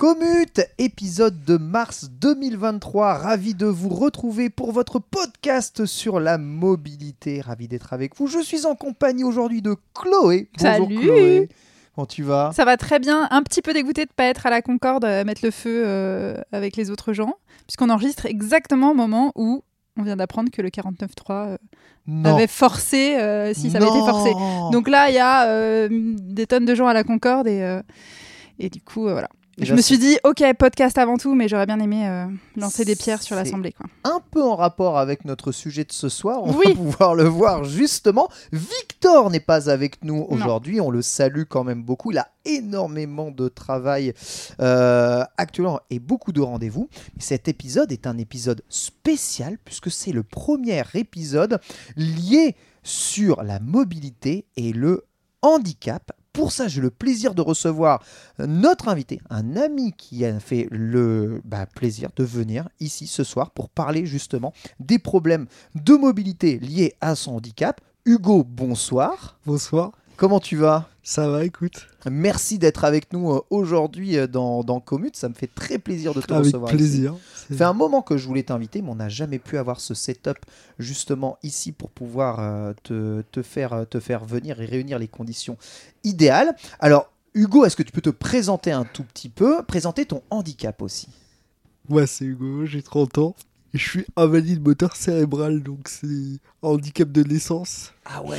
Commute, épisode de mars 2023. Ravi de vous retrouver pour votre podcast sur la mobilité. Ravi d'être avec vous. Je suis en compagnie aujourd'hui de Chloé. Bonjour Salut. Chloé. Comment tu vas? Ça va très bien. Un petit peu dégoûté de pas être à la Concorde, à mettre le feu euh, avec les autres gens, puisqu'on enregistre exactement au moment où on vient d'apprendre que le 49.3 euh, avait forcé, euh, si ça avait été forcé. Donc là, il y a euh, des tonnes de gens à la Concorde et, euh, et du coup, euh, voilà. Je me suis dit, ok, podcast avant tout, mais j'aurais bien aimé euh, lancer des pierres sur l'Assemblée. quoi. un peu en rapport avec notre sujet de ce soir. On va pouvoir le voir justement. Victor n'est pas avec nous aujourd'hui. On le salue quand même beaucoup. Il a énormément de travail euh, actuellement et beaucoup de rendez-vous. Et cet épisode est un épisode spécial puisque c'est le premier épisode lié sur la mobilité et le handicap. Pour ça, j'ai le plaisir de recevoir notre invité, un ami qui a fait le bah, plaisir de venir ici ce soir pour parler justement des problèmes de mobilité liés à son handicap. Hugo, bonsoir. Bonsoir, Comment tu vas? Ça va, écoute Merci d'être avec nous euh, aujourd'hui euh, dans, dans Commute. Ça me fait très plaisir de te Avec recevoir. ici. plaisir. Ça fait un moment que je voulais t'inviter, mais on n'a jamais pu avoir ce setup justement ici pour pouvoir euh, te, te faire, te faire venir et réunir les conditions idéales. Alors, Hugo, est-ce que tu peux te présenter un tout petit peu, présenter ton handicap aussi? Moi, c'est Hugo, j'ai 30 ans. Et je suis invalide moteur cérébral, donc c'est handicap de naissance. Ah ouais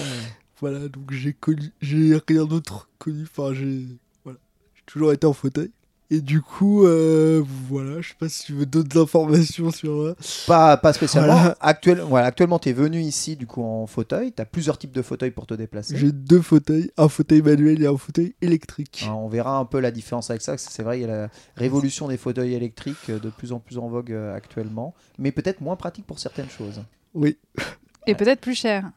Voilà, donc j'ai connu, j'ai rien d'autre connu. Enfin, j'ai, voilà, j'ai toujours été en fauteuil. Et du coup, euh, voilà, je sais pas si tu veux d'autres informations sur moi. Pas, pas spécialement. Voilà. Actuel- voilà, actuellement, tu es venu ici du coup en fauteuil. Tu as plusieurs types de fauteuils pour te déplacer. J'ai deux fauteuils, un fauteuil manuel et un fauteuil électrique. Hein, on verra un peu la différence avec ça. parce que C'est vrai, il y a la révolution des fauteuils électriques euh, de plus en plus en vogue euh, actuellement, mais peut-être moins pratique pour certaines choses. Oui. Et peut-être plus cher.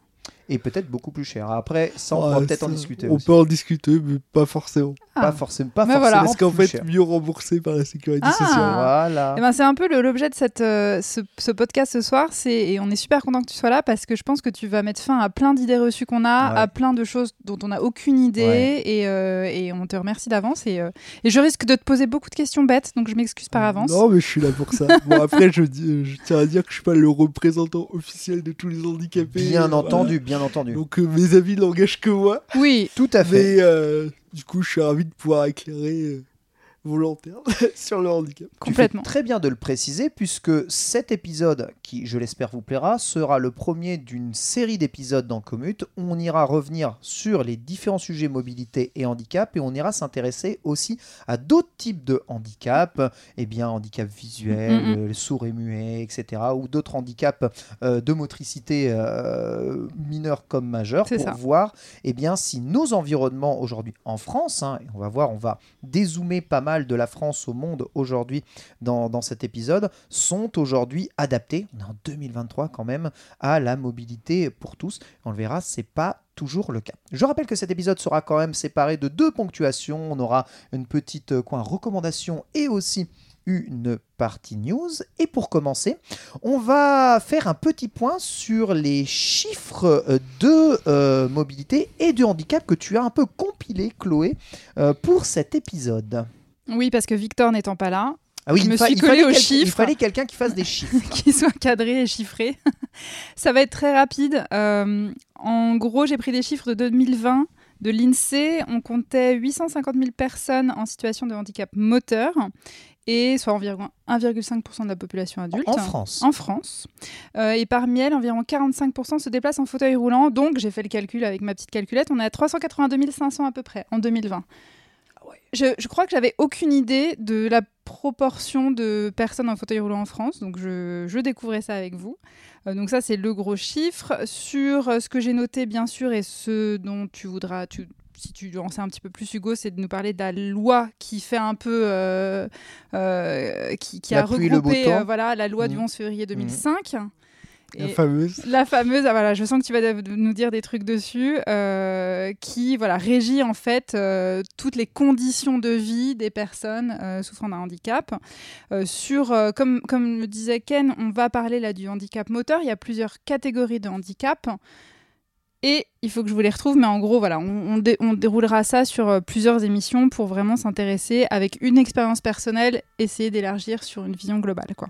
Et peut-être beaucoup plus cher. Après, ça, on Ouais, pourra peut-être en discuter On aussi. peut en discuter, mais pas forcément. Pas Ah. forcément, pas Mais forcément voilà. Parce qu'en fait, cher. mieux remboursé par la sécurité Ah. sociale. Voilà. Eh ben, c'est un peu l'objet de cette, euh, ce, ce podcast ce soir. C'est, et on est super content que tu sois là parce que je pense que tu vas mettre fin à plein d'idées reçues qu'on a, Ouais. à plein de choses dont on n'a aucune idée. Ouais. Et, euh, et on te remercie d'avance. Et, euh, et je risque de te poser beaucoup de questions bêtes, donc je m'excuse par avance. Non, mais je suis là pour ça. Bon, après, je, dis- je tiens à dire que je suis pas le représentant officiel de tous les handicapés. Bien Voilà. entendu, bien entendu. Donc, euh, mes avis n'engagent que moi. Oui, Tout à fait. Mais euh, du coup, je suis ravi de pouvoir éclairer lanternes sur le handicap. complètement. Tu fais très bien de le préciser puisque cet épisode, qui je l'espère vous plaira, sera le premier d'une série d'épisodes dans Commute. où On ira revenir sur les différents sujets mobilité et handicap et on ira s'intéresser aussi à d'autres types de handicaps, eh bien handicap visuel, Mm, mm, euh, sourds et muets, etc. ou d'autres handicaps euh, de motricité euh, mineurs comme majeurs C'est pour ça. voir eh bien si nos environnements aujourd'hui en France, hein, et on va voir, on va dézoomer pas mal de la France au monde aujourd'hui dans, cet épisode, sont aujourd'hui adaptés, on est en 2023 quand même, à la mobilité pour tous. On le verra, c'est pas toujours le cas. Je rappelle que cet épisode sera quand même séparé de deux ponctuations. On aura une petite euh, coin recommandation et aussi une partie news. Et pour commencer, on va faire un petit point sur les chiffres euh, de euh, mobilité et de handicap que tu as un peu compilé, Chloé, euh, pour cet épisode. Oui, parce que Victor n'étant pas là, Ah oui, Je il me suis fallait aux quel- Il chiffres. fallait quelqu'un qui fasse des chiffres. qu'il soit cadré et chiffré. Ça va être très rapide. Euh, en gros, j'ai pris des chiffres de 2020, de l'INSEE, on comptait 850 000 personnes en situation de handicap moteur, et soit environ 1,5% de la population adulte. En France. En France. Euh, et parmi elles, environ 45% se déplacent en fauteuil roulant. Donc, j'ai fait le calcul avec ma petite calculette, on est à 382 500 à peu près en 2020. Je, je crois que j'avais aucune idée de la proportion de personnes en fauteuil roulant en France, donc je, je découvrais ça avec vous. Euh, donc ça, c'est le gros chiffre. Sur euh, ce que j'ai noté, bien sûr, et ce dont tu voudras, tu, si tu en sais un petit peu plus, Hugo, c'est de nous parler de la loi qui fait un peu, euh, qui, a regroupé, voilà, la loi du Mhm. 11 février 2005. La Et- fameuse. la fameuse, ah, voilà, je sens que tu vas nous dire des trucs dessus, euh, qui voilà régit en fait euh, toutes les conditions de vie des personnes euh, souffrant d'un handicap. Sur, comme comme le disait Ken, on va parler là du handicap moteur. Il y a plusieurs catégories de handicap. Et il faut que je vous les retrouve, mais en gros, voilà, on, on dé- on déroulera ça sur euh, plusieurs émissions pour vraiment s'intéresser avec une expérience personnelle, essayer d'élargir sur une vision globale, quoi.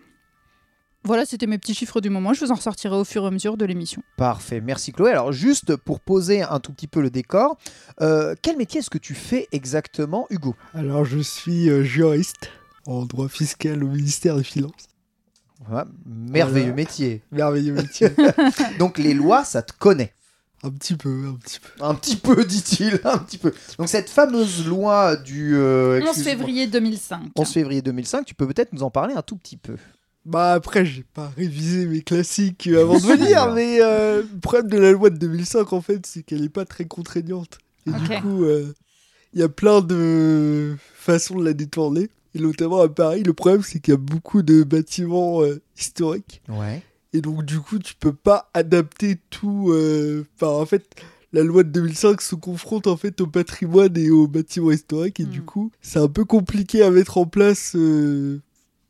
Voilà, c'était mes petits chiffres du moment. Je vous en ressortirai au fur et à mesure de l'émission. Parfait, merci Chloé. Alors juste pour poser un tout petit peu le décor, euh, quel métier est-ce que tu fais exactement, Hugo? Alors, je suis euh, juriste en droit fiscal au ministère des Finances. Ouais, Merveilleux Voilà. métier. Merveilleux métier. Donc les lois, ça te connaît? un petit peu, un petit peu. Un petit peu, dit-il, un petit peu. Donc cette fameuse loi du euh, 11 excuse-moi, février 2005. 11 février 2005, tu peux peut-être nous en parler un tout petit peu? Bah après, j'ai pas révisé mes classiques euh, avant de venir, mais euh, le problème de la loi de 2005, en fait, c'est qu'elle est pas très contraignante. Et du coup, euh, il y a plein de façons de la détourner. Et notamment à Paris, le problème, c'est qu'il y a beaucoup de bâtiments euh, historiques. Ouais. Et donc, du coup, tu peux pas adapter tout. euh, Enfin, en fait, la loi de 2005 se confronte en fait au patrimoine et aux bâtiments historiques. Et du Mm. coup, c'est un peu compliqué à mettre en place.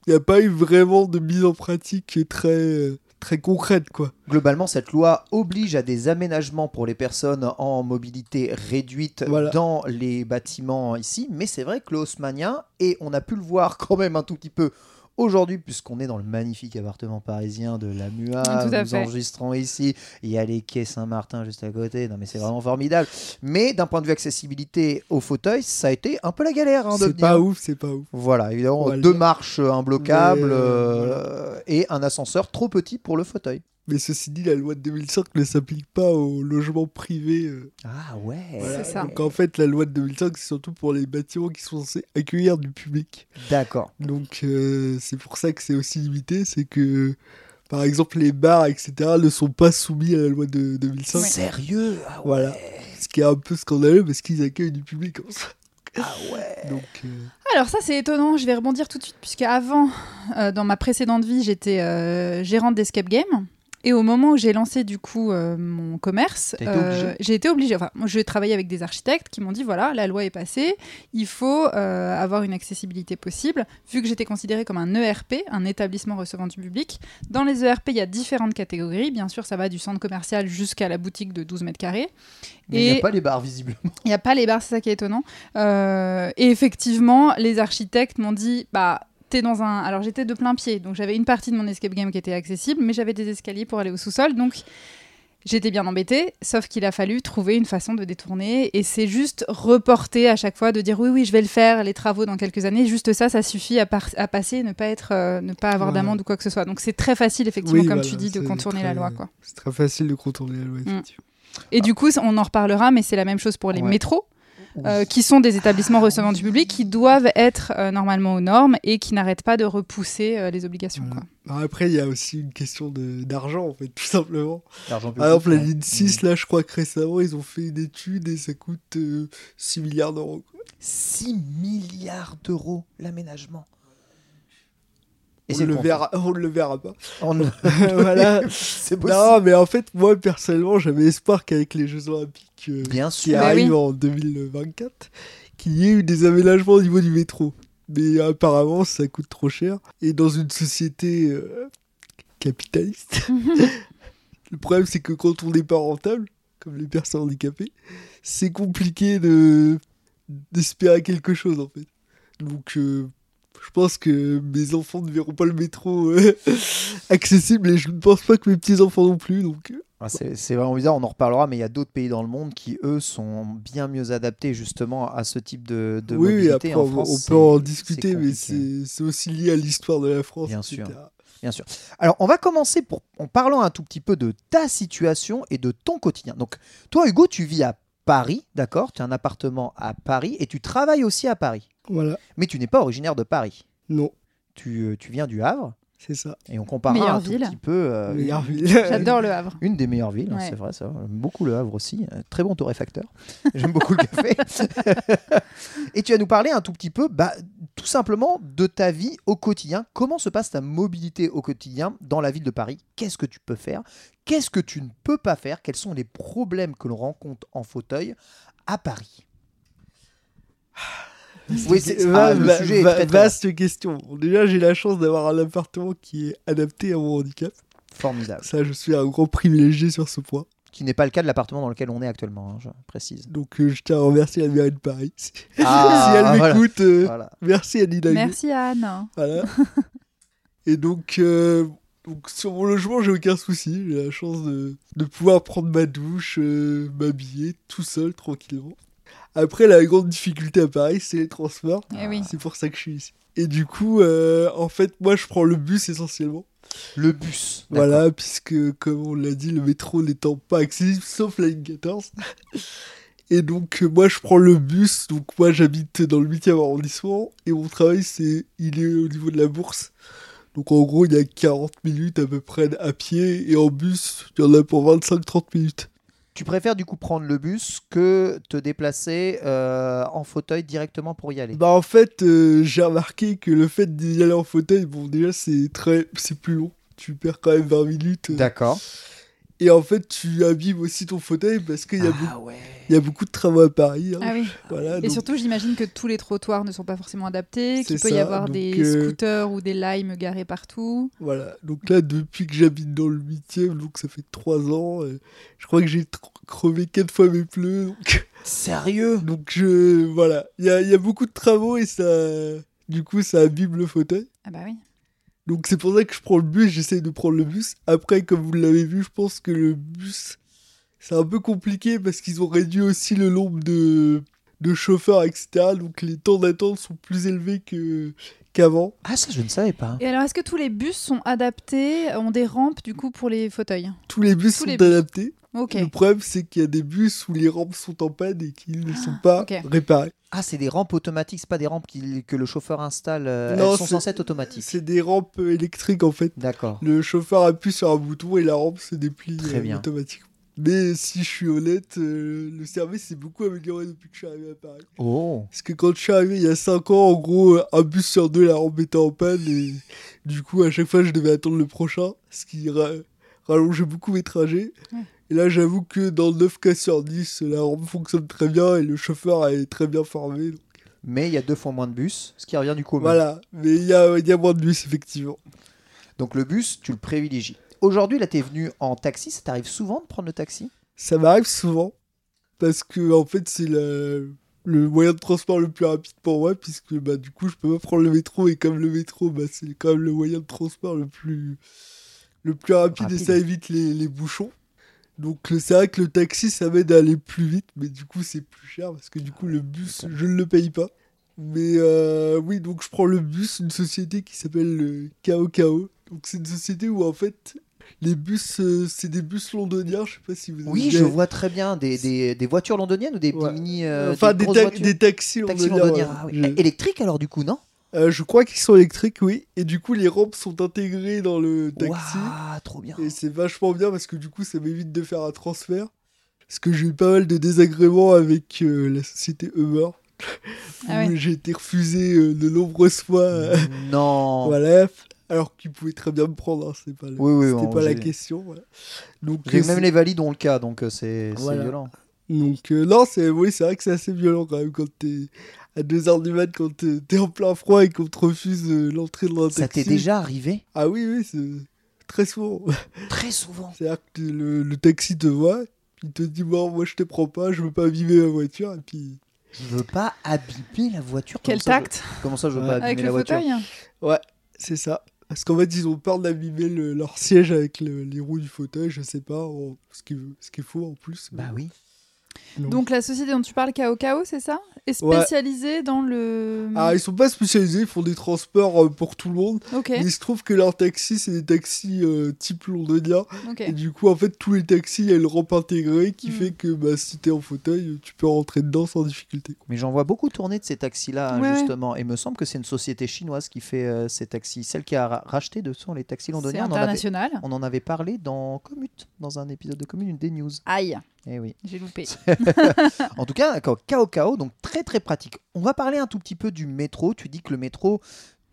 Il n'y a pas eu vraiment de mise en pratique très, très concrète, quoi. Globalement, cette loi oblige à des aménagements pour les personnes en mobilité réduite Voilà. dans les bâtiments ici, mais c'est vrai que le haussmannien, et on a pu le voir quand même un tout petit peu aujourd'hui, puisqu'on est dans le magnifique appartement parisien de la MUA, nous fait. enregistrons ici, il y a les quais Saint-Martin juste à côté, non mais c'est vraiment formidable. Mais d'un point de vue accessibilité au fauteuil, ça a été un peu la galère hein, c'est pas ouf, c'est pas ouf. Voilà, évidemment, deux marches imbloquables Mais, euh, et un ascenseur trop petit pour le fauteuil. Mais ceci dit, la loi de 2005 ne s'applique pas aux logements privés. euh, Ah ouais. voilà. C'est ça. Donc en fait, la loi de 2005, c'est surtout pour les bâtiments qui sont censés accueillir du public. D'accord. Donc euh, c'est pour ça que c'est aussi limité, c'est que par exemple les bars, etc. ne sont pas soumis à la loi de 2005. Sérieux? Ah ouais. Voilà. Ce qui est un peu scandaleux parce qu'ils accueillent du public en soi. Ah ouais. Donc euh, Alors ça c'est étonnant, je vais rebondir tout de suite puisque avant, euh, dans ma précédente vie, j'étais euh, gérante d'escape game. Et au moment où j'ai lancé du coup euh, mon commerce, obligée j'ai été obligée. Enfin, moi, je travaillais avec des architectes qui m'ont dit voilà, la loi est passée, il faut euh, avoir une accessibilité possible. Vu que j'étais considérée comme un ERP, un établissement recevant du public, dans les ERP il y a différentes catégories. Bien sûr, ça va du centre commercial jusqu'à la boutique de 12 mètres carrés. Mais il n'y a pas les bars visiblement. Il n'y a pas les bars, c'est ça qui est étonnant. Euh, et effectivement, les architectes m'ont dit, bah, t'es dans un. Alors j'étais de plein pied, donc j'avais une partie de mon escape game qui était accessible, mais j'avais des escaliers pour aller au sous-sol, donc j'étais bien embêtée. Sauf qu'il a fallu trouver une façon de détourner, et c'est juste reporter à chaque fois, de dire oui, oui, je vais le faire, les travaux dans quelques années. Juste ça, ça suffit à, à passer, ne pas être, euh, ne pas avoir Voilà. d'amende ou quoi que ce soit. Donc c'est très facile, effectivement, oui, comme voilà, tu dis, de contourner la loi, quoi. C'est très facile de contourner la loi, Mm. effectivement. Et du coup, on en reparlera, mais c'est la même chose pour les Ouais. métros. Euh, qui sont des établissements recevant du public, qui doivent être euh, normalement aux normes et qui n'arrêtent pas de repousser euh, les obligations. Voilà. quoi. Alors après, il y a aussi une question d'argent, en fait, tout simplement. L'argent Par exemple, la public, ligne ouais. 6, là, je crois que récemment, ils ont fait une étude et ça coûte euh, 6 milliards d'euros. quoi. 6 milliards d'euros l'aménagement. On le verra, on ne le verra pas. On... voilà. c'est possible. Non, mais en fait, moi, personnellement, j'avais espoir qu'avec les Jeux Olympiques euh, Bien qui sûr. Arrivent oui. en 2024, qu'il y ait eu des aménagements au niveau du métro. Mais apparemment, ça coûte trop cher. Et dans une société euh, capitaliste, le problème, c'est que quand on n'est pas rentable, comme les personnes handicapées, c'est compliqué de d'espérer quelque chose, en fait. Donc, euh, je pense que mes enfants ne verront pas le métro euh, accessible et je ne pense pas que mes petits-enfants non plus. Donc, euh, Ah, c'est vraiment bizarre, on en reparlera, mais il y a d'autres pays dans le monde qui, eux, sont bien mieux adaptés justement à ce type de, de oui, mobilité. après, en on, France, on peut en discuter, mais c'est c'est aussi lié à l'histoire de la France. Bien etc. sûr. Bien sûr. Alors, on va commencer pour, en parlant un tout petit peu de ta situation et de ton quotidien. Donc, toi, Hugo, tu vis à Paris, d'accord? Tu as un appartement à Paris et tu travailles aussi à Paris. Voilà, Mais tu n'es pas originaire de Paris. non, Tu, euh, tu viens du Havre c'est ça. et on compare un tout ville. petit peu. euh, Meilleure ville. J'adore le Havre. Une des meilleures villes, hein, Ouais. c'est vrai, ça. J'aime beaucoup le Havre aussi. Euh, Très bon torréfacteur. J'aime beaucoup le café. Et tu vas nous parler un tout petit peu, bah, tout simplement, de ta vie au quotidien. Comment se passe ta mobilité au quotidien dans la ville de Paris? Qu'est-ce que tu peux faire? Qu'est-ce que tu ne peux pas faire? Quels sont les problèmes que l'on rencontre en fauteuil à Paris? Oui, c'est ah, le va- sujet va- très, très vaste question. Déjà, j'ai la chance d'avoir un appartement qui est adapté à mon handicap. formidable. Ça, je suis un grand privilégié sur ce point. Ce qui n'est pas le cas de l'appartement dans lequel on est actuellement, hein, je précise. Donc, euh, je tiens à remercier la mairie de Paris. si Ah, elle voilà. m'écoute, euh, Voilà. merci Annie Hidalgo. Merci Anne. Voilà. Et donc, euh, donc, sur mon logement, j'ai aucun souci. J'ai la chance de, de pouvoir prendre ma douche, euh, m'habiller tout seul, tranquillement. Après, la grande difficulté à Paris, c'est les transports. Eh oui. C'est pour ça que je suis ici. Et du coup, euh, en fait, moi, je prends le bus essentiellement. Le bus. Voilà, puisque, comme on l'a dit, le métro n'étant pas accessible, sauf la ligne 14. Et donc, euh, moi, je prends le bus. Donc, moi, j'habite dans le 8e arrondissement. Et mon travail, c'est il est au niveau de la bourse. Donc, en gros, il y a 40 minutes à peu près à pied. Et en bus, il y en a pour 25-30 minutes. Tu préfères du coup prendre le bus que te déplacer euh, en fauteuil directement pour y aller? Bah, en fait, euh, j'ai remarqué que le fait d'y aller en fauteuil, bon, déjà, c'est très, c'est plus long. Tu perds quand même 20 minutes. euh, D'accord. Et en fait, tu abîmes aussi ton fauteuil parce qu'il y, a beaucoup- Ah ouais. il y a beaucoup de travaux à Paris. hein. Ah oui. Voilà, Et donc- surtout, j'imagine que tous les trottoirs ne sont pas forcément adaptés, qu'il peut y avoir donc, des euh, scooters ou des limes garés partout. Voilà, donc là, depuis que j'habite dans le 8ème, donc ça fait 3 ans, euh, je crois que j'ai crevé 4 fois mes pneus. Donc, Sérieux? donc je. Voilà, il y a, il y a beaucoup de travaux et ça. Du coup, ça abîme le fauteuil. Ah bah oui. Donc c'est pour ça que je prends le bus, j'essaye de prendre le bus. Après, comme vous l'avez vu, je pense que le bus, c'est un peu compliqué parce qu'ils ont réduit aussi le nombre de, de chauffeurs, etc. Donc les temps d'attente sont plus élevés que qu'avant. Ah ça je ne savais pas. Et alors, est-ce que tous les bus sont adaptés, ont des rampes du coup pour les fauteuils? Tous les bus Tous sont les bus. adaptés. Le problème, c'est qu'il y a des bus où les rampes sont en panne et qui ne sont pas ok. réparées. Ah c'est des rampes automatiques, c'est pas des rampes que le chauffeur installe. euh, Non, elles sont c'est- censées être automatiques. C'est des rampes euh, électriques en fait. D'accord. Le chauffeur appuie sur un bouton et la rampe se déplie Très euh, bien. automatiquement. Mais si je suis honnête, euh, le service s'est beaucoup amélioré depuis que je suis arrivé à Paris. Oh. Parce que quand je suis arrivé il y a 5 ans, en gros, euh, un bus sur deux, la rampe était en panne et du coup, à chaque fois, je devais attendre le prochain, ce qui ra- rallongeait beaucoup mes trajets. Ouais. Et là, j'avoue que dans 9 cas sur 10, la rampe fonctionne très bien et le chauffeur est très bien formé. donc Mais il y a deux fois moins de bus, ce qui revient du coup au même. Voilà, mais il y a, il y a moins de bus, effectivement. Donc le bus, tu le privilégies. Aujourd'hui là t'es venu en taxi, ça t'arrive souvent de prendre le taxi? Ça m'arrive souvent, parce que en fait, c'est le moyen de transport le plus rapide pour moi, puisque bah, du coup, je peux pas prendre le métro, et comme le métro, bah, c'est quand même le moyen de transport le plus, le plus rapide, Rapide. et ça évite les, les bouchons. Donc le- c'est vrai que le taxi, ça m'aide à aller plus vite, mais du coup, c'est plus cher, parce que du coup, le bus, je ne le paye pas. Mais euh, oui, donc je prends le bus, une société qui s'appelle le KOKO. Donc c'est une société où en fait, les bus, euh, c'est des bus londoniens, je sais pas si vous avez Oui, je vois très bien des, des, des voitures londoniennes ou des, des Ouais. mini. euh, enfin, des, grosses ta- voitures? des taxis londoniens. londoniens. ouais. Ah oui. Je- Électriques alors du coup, non? Euh, je crois qu'ils sont électriques, oui. Et du coup, les rampes sont intégrées dans le taxi. Waouh, trop bien. Et c'est vachement bien parce que du coup, ça m'évite de faire un transfert. Parce que j'ai eu pas mal de désagréments avec euh, la société Uber. Ah ouais. j'ai été refusé euh, de nombreuses fois. euh, Non. voilà. Alors qu'ils pouvaient très bien me prendre. hein, c'est pas, le- Oui, oui, c'était on- pas la question. Voilà. Donc, même les valides ont le cas, donc c'est c'est Voilà. violent. Donc euh, non, c'est oui, c'est vrai que c'est assez violent quand même quand t'es à 2h du mat, quand t'es t'es en plein froid et qu'on te refuse euh, l'entrée dans un Ça taxi. t'est déjà arrivé? Ah oui, oui, c'est très souvent. Très souvent. C'est-à-dire que le, le taxi te voit, puis il te dit bon, moi je te prends pas, je veux pas abîmer ma voiture, et puis Je veux pas abîmer la voiture. Quel Comment ça, tact je- Comment ça, je veux Ouais. pas abîmer avec la le voiture fauteuil ouais, c'est ça. Parce qu'en fait, ils ont peur d'abîmer le- leur siège avec le- les roues du fauteuil, je sais pas, ce qui, ce qui est faux en plus. Bah oui. Donc la société dont tu parles, Kao Kao, c'est ça? Est Ouais. spécialisée dans le. Ah, ils sont pas spécialisés, ils font des transports euh, pour tout le monde. ok. Mais il se trouve que leurs taxis, c'est des taxis euh, type londonien. Ok. Et du coup, en fait, tous les taxis, il y a une rampe intégrée qui Mm. fait que bah, si t'es en fauteuil, tu peux rentrer dedans sans difficulté. Mais j'en vois beaucoup tourner de ces taxis-là, hein, Ouais, justement. Et il me semble que c'est une société chinoise qui fait euh, ces taxis. Celle qui a ra- racheté de sont les taxis C'est londoniens. On en, avait, international. on en avait parlé dans Commute, dans un épisode de Commute, une des news. Aïe, Eh oui. j'ai loupé. En tout cas, d'accord, Kao Kao, donc très très pratique. On va parler un tout petit peu du métro. Tu dis que le métro,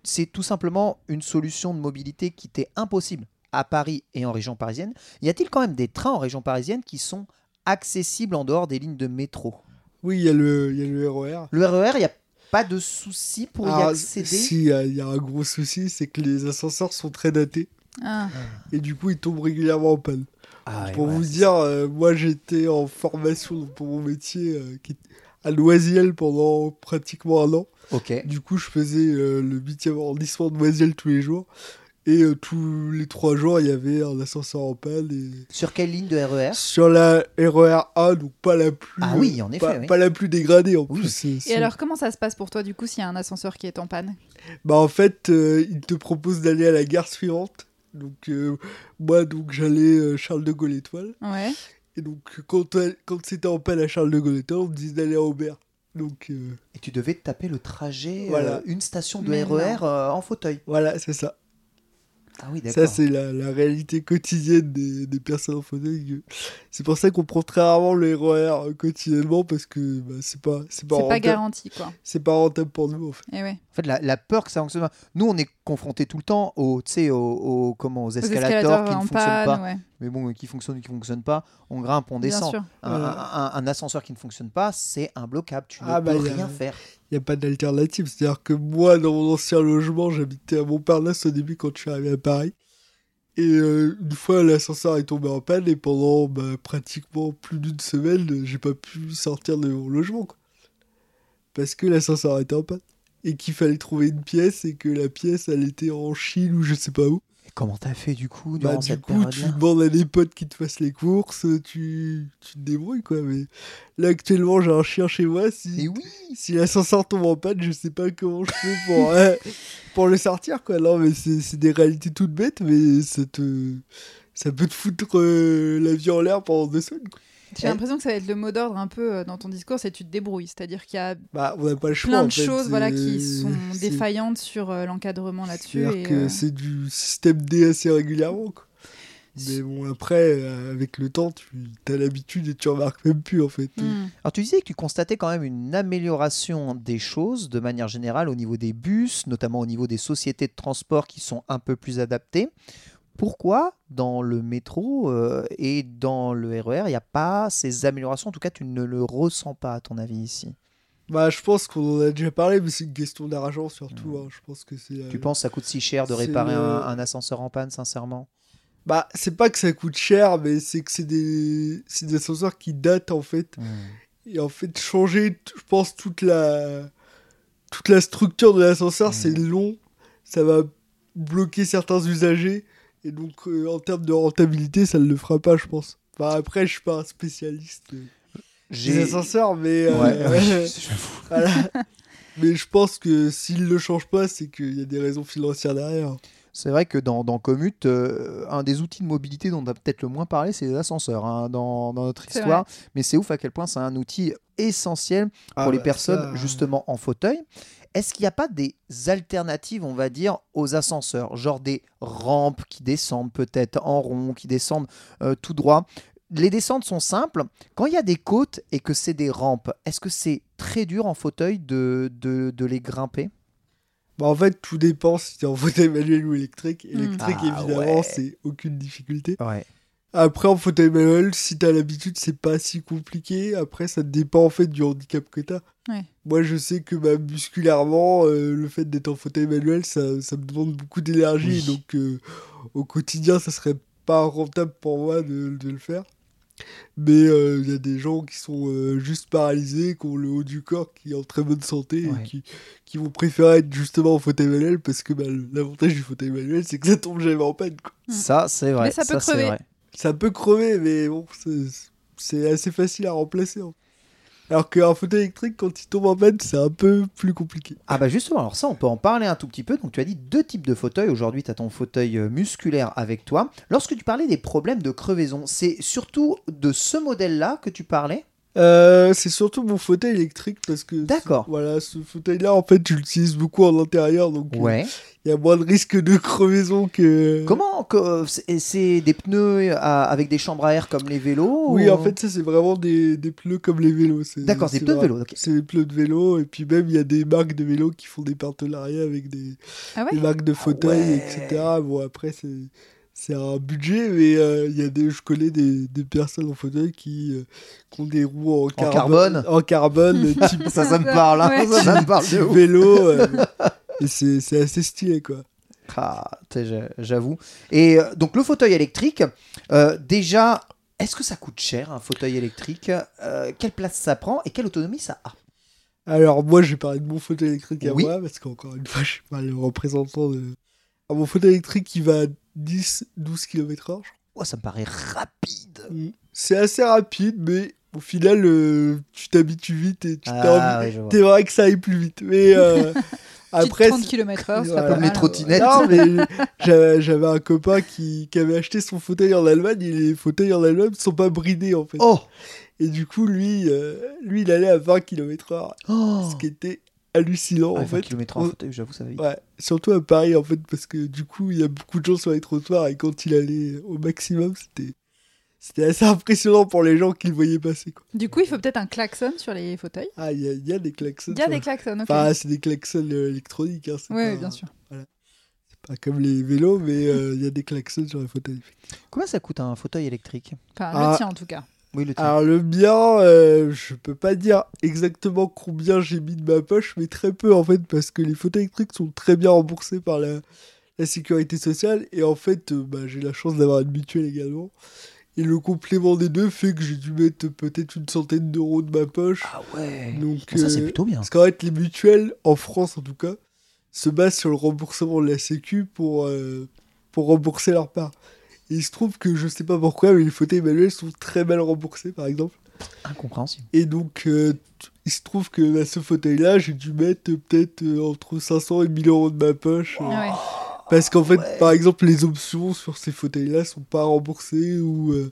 c'est tout simplement une solution de mobilité qui t'est impossible à Paris et en région parisienne. Y a-t-il quand même des trains en région parisienne qui sont accessibles en dehors des lignes de métro? Oui, il y, a le- il y a le RER. Le RER, il n'y a pas de souci pour y Ah, accéder? Si, il y, a- il y a un gros souci, c'est que les ascenseurs sont très datés. Ah. Et du coup, ils tombent régulièrement en panne. Ah, pour ouais, vous dire, euh, moi j'étais en formation pour mon métier euh, qui- à Noisiel pendant pratiquement un an. Ok. Du coup, je faisais euh, le 8e arrondissement de Noisiel tous les jours. Et euh, tous les trois jours, il y avait un ascenseur en panne. Et... Sur quelle ligne de RER Sur la RER A, donc pas la plus, Ah oui, en effet, pas, oui. pas la plus dégradée en Oui. plus. c'est- Et alors, comment ça se passe pour toi, du coup, s'il y a un ascenseur qui est en panne? Bah en fait, euh, il te propose d'aller à la gare suivante. Donc euh, moi, donc j'allais euh, Charles de Gaulle Étoile. Ouais. Et donc quand, quand c'était en panne à Charles de Gaulle Étoile, on me disait d'aller à Aubert. Donc euh, Et tu devais te taper le trajet, Voilà. euh, une station de Mais RER euh, en fauteuil. voilà, c'est ça. Ah oui, Ça, d'accord. c'est la, la réalité quotidienne des, des personnes en fauteuil. C'est pour ça qu'on prend très rarement le RER euh, quotidiennement parce que bah, c'est pas, c'est pas, C'est pas rentable. garanti, quoi. C'est pas rentable pour nous en fait. Et ouais. En fait, la, la peur que ça fonctionne pas. Nous, on est confrontés tout le temps aux, tu sais, aux, aux- comment, aux Aux escalators, qui ne en fonctionnent panne, pas. ouais. Mais bon, qui fonctionnent, qui fonctionnent pas. On grimpe, on descend. sûr. Un, un- un ascenseur qui ne fonctionne pas, c'est imbloquable. Tu Ah ne bah, peux a- rien faire. Il n'y a pas d'alternative. C'est-à-dire que moi, dans mon ancien logement, j'habitais à Montparnasse au début quand je suis arrivé à Paris. Et euh, une fois, l'ascenseur est tombé en panne et pendant bah, pratiquement plus d'une semaine, euh, j'ai pas pu sortir de mon logement. Quoi. Parce que l'ascenseur était en panne. Et qu'il fallait trouver une pièce et que la pièce, elle était en Chine ou je sais pas où. Et comment t'as fait du coup Bah, du cette coup, tu demandes à des potes qui te fassent les courses, tu, tu te débrouilles quoi. Mais là, actuellement, j'ai un chien chez moi. Si, Et oui si l'ascenseur tombe en panne, je sais pas comment je fais pour, euh, pour le sortir, quoi. Non, mais c'est c'est des réalités toutes bêtes, mais ça te. Ça peut te foutre euh, la vie en l'air pendant deux semaines. quoi. J'ai l'impression que ça va être le mot d'ordre un peu euh, dans ton discours, c'est tu te débrouilles. C'est-à-dire qu'il y a Bah, on n'a pas le choix. plein en de fait, choses voilà, qui c'est- sont c'est- défaillantes sur euh, l'encadrement là-dessus. C'est-à-dire et, que euh, c'est du système D assez régulièrement, quoi. Mais bon, après, euh, avec le temps, tu as l'habitude et tu remarques même plus, en fait. hmm. Alors tu disais que tu constatais quand même une amélioration des choses de manière générale au niveau des bus, notamment au niveau des sociétés de transport qui sont un peu plus adaptées. Pourquoi dans le métro euh, et dans le RER, il n'y a pas ces améliorations? En tout cas, tu ne le ressens pas à ton avis ici. Bah, je pense qu'on en a déjà parlé, mais c'est une question d'argent surtout. hein. Je pense que c'est. Tu euh, penses que ça coûte si cher de réparer le- un, un ascenseur en panne, sincèrement? Bah, c'est pas que ça coûte cher, mais c'est que c'est des... des ascenseurs qui datent en fait. Et en fait, changer, je pense, toute la, toute la structure de l'ascenseur, Mm. c'est long. Ça va bloquer certains usagers. Et donc, euh, en termes de rentabilité, ça ne le fera pas, je pense. Enfin, après, je suis pas un spécialiste euh, des ascenseurs, mais. euh, Ouais, ouais, j'avoue. voilà. mais je pense que s'ils le changent pas, c'est qu'il y a des raisons financières derrière. C'est vrai que dans, dans Commute, euh, un des outils de mobilité dont on a peut-être le moins parlé, c'est les ascenseurs hein, dans, dans notre histoire. Mais c'est ouf à quel point c'est un outil essentiel pour Ah les bah, personnes ça, justement en fauteuil. Est-ce qu'il n'y a pas des alternatives, on va dire, aux ascenseurs? Genre des rampes qui descendent peut-être en rond, qui descendent euh, tout droit les descentes sont simples. Quand il y a des côtes et que c'est des rampes, est-ce que c'est très dur en fauteuil de, de, de les grimper? Bah, en fait, tout dépend si tu es en fauteuil manuel ou électrique. Électrique, Ah, évidemment, ouais. c'est aucune difficulté. Ouais. Après, en fauteuil manuel, si tu as l'habitude, c'est pas si compliqué. Après, ça dépend en fait du handicap que tu as. Ouais. Moi, je sais que bah, musculairement, euh, le fait d'être en fauteuil manuel, ça, ça me demande beaucoup d'énergie. Oui. Donc, euh, au quotidien, ça serait pas rentable pour moi de, de le faire. Mais euh, il y a des gens qui sont euh, juste paralysés, qui ont le haut du corps, qui est en très bonne santé, Ouais. et qui, qui vont préférer être justement en fauteuil manuel parce que bah, l'avantage du fauteuil manuel, c'est que ça tombe jamais en panne. quoi. Mm. Ça, c'est vrai. Mais ça peut crever. vrai. Ça peut crever, mais bon, c'est- c'est assez facile à remplacer. hein. Alors qu'un fauteuil électrique, quand il tombe en panne, c'est un peu plus compliqué. Ah bah justement, alors ça, on peut en parler un tout petit peu. Donc tu as dit deux types de fauteuils. Aujourd'hui, tu as ton fauteuil euh, musculaire avec toi. Lorsque tu parlais des problèmes de crevaison, c'est surtout de ce modèle-là que tu parlais Euh, c'est surtout mon fauteuil électrique parce que D'accord. ce- voilà ce fauteuil là en fait je l'utilise beaucoup en intérieur donc euh, Ouais. il y a moins de risque de crevaison que Comment que- c'est- C'est des pneus à- avec des chambres à air comme les vélos oui ou- en fait ça c'est vraiment des, des pneus comme les vélos c'est- D'accord, des c'est pneus de vélo. c'est des pneus de vélo et puis même il y a des marques de vélos qui font des partenariats avec des, Ah ouais? des marques de fauteuils ouais. etc bon après c'est c'est un budget mais euh, il y a des je connais des, des personnes en fauteuil qui, euh, qui ont des roues en, carbone en carbone type Ça, ça me parle. hein. Ouais. Ça, ça me parle de vélo euh, et c'est c'est assez stylé quoi Ah, j'avoue. Et euh, donc le fauteuil électrique, euh, déjà, est-ce que ça coûte cher un fauteuil électrique? Euh, Quelle place ça prend et quelle autonomie ça a? Alors moi, je vais parler de mon fauteuil électrique à Oui. moi, parce qu'encore une fois, je suis pas le représentant de... Alors, mon fauteuil électrique, il va à 10-12 km h Oh, ça me paraît rapide. C'est assez rapide, mais au final, euh, tu t'habitues vite et tu Ah, oui, vois. T'aimerais que ça aille plus vite. Mais euh, après... 30 c'est- km/h, ce serait Voilà. pas Comme les mal. trottinettes. Non, mais j'avais j'avais un copain qui, qui avait acheté son fauteuil en Allemagne et les fauteuils en Allemagne ne sont pas bridés en fait. Oh, Et du coup, lui, euh, lui, il allait à 20 km/h, oh. ce qui était hallucinant Ah, en 20 fait. km en fauteuil, j'avoue, ça va vite. Ouais, surtout à Paris en fait, parce que du coup, il y a beaucoup de gens sur les trottoirs et quand il allait au maximum, c'était c'était assez impressionnant pour les gens qui le voyaient passer. Quoi. Du coup, il faut peut-être un klaxon sur les fauteuils. Ah, il y, y a des klaxons. Il y a des klaxons, ok. Enfin, c'est des klaxons euh, électroniques. Hein, c'est Oui, pas- bien sûr. C'est pas comme les vélos, mais euh, il y a des klaxons sur les fauteuils. Combien ça coûte un fauteuil électrique? Enfin, Ah. le tien en tout cas. Oui, le. Alors le mien, euh, je peux pas dire exactement combien j'ai mis de ma poche, mais très peu en fait, parce que les fauteuils électriques sont très bien remboursés par la, la sécurité sociale, et en fait, euh, bah, j'ai la chance d'avoir une mutuelle également. Et le complément des deux fait que j'ai dû mettre peut-être une centaine d'euros de ma poche. Ah ouais. Donc, Ça, c'est euh, plutôt bien. Parce qu'en fait, les mutuelles, en France en tout cas, se basent sur le remboursement de la Sécu pour, euh, pour rembourser leur part. Et il se trouve que je sais pas pourquoi, mais les fauteuils manuels sont très mal remboursés, par exemple. Incompréhensible. Et donc, euh, il se trouve que à ce fauteuil-là, j'ai dû mettre euh, peut-être euh, entre 500 et 1000 euros de ma poche. Ah ouais. Parce qu'en fait, ouais. par exemple, les options sur ces fauteuils-là sont pas remboursées ou. euh,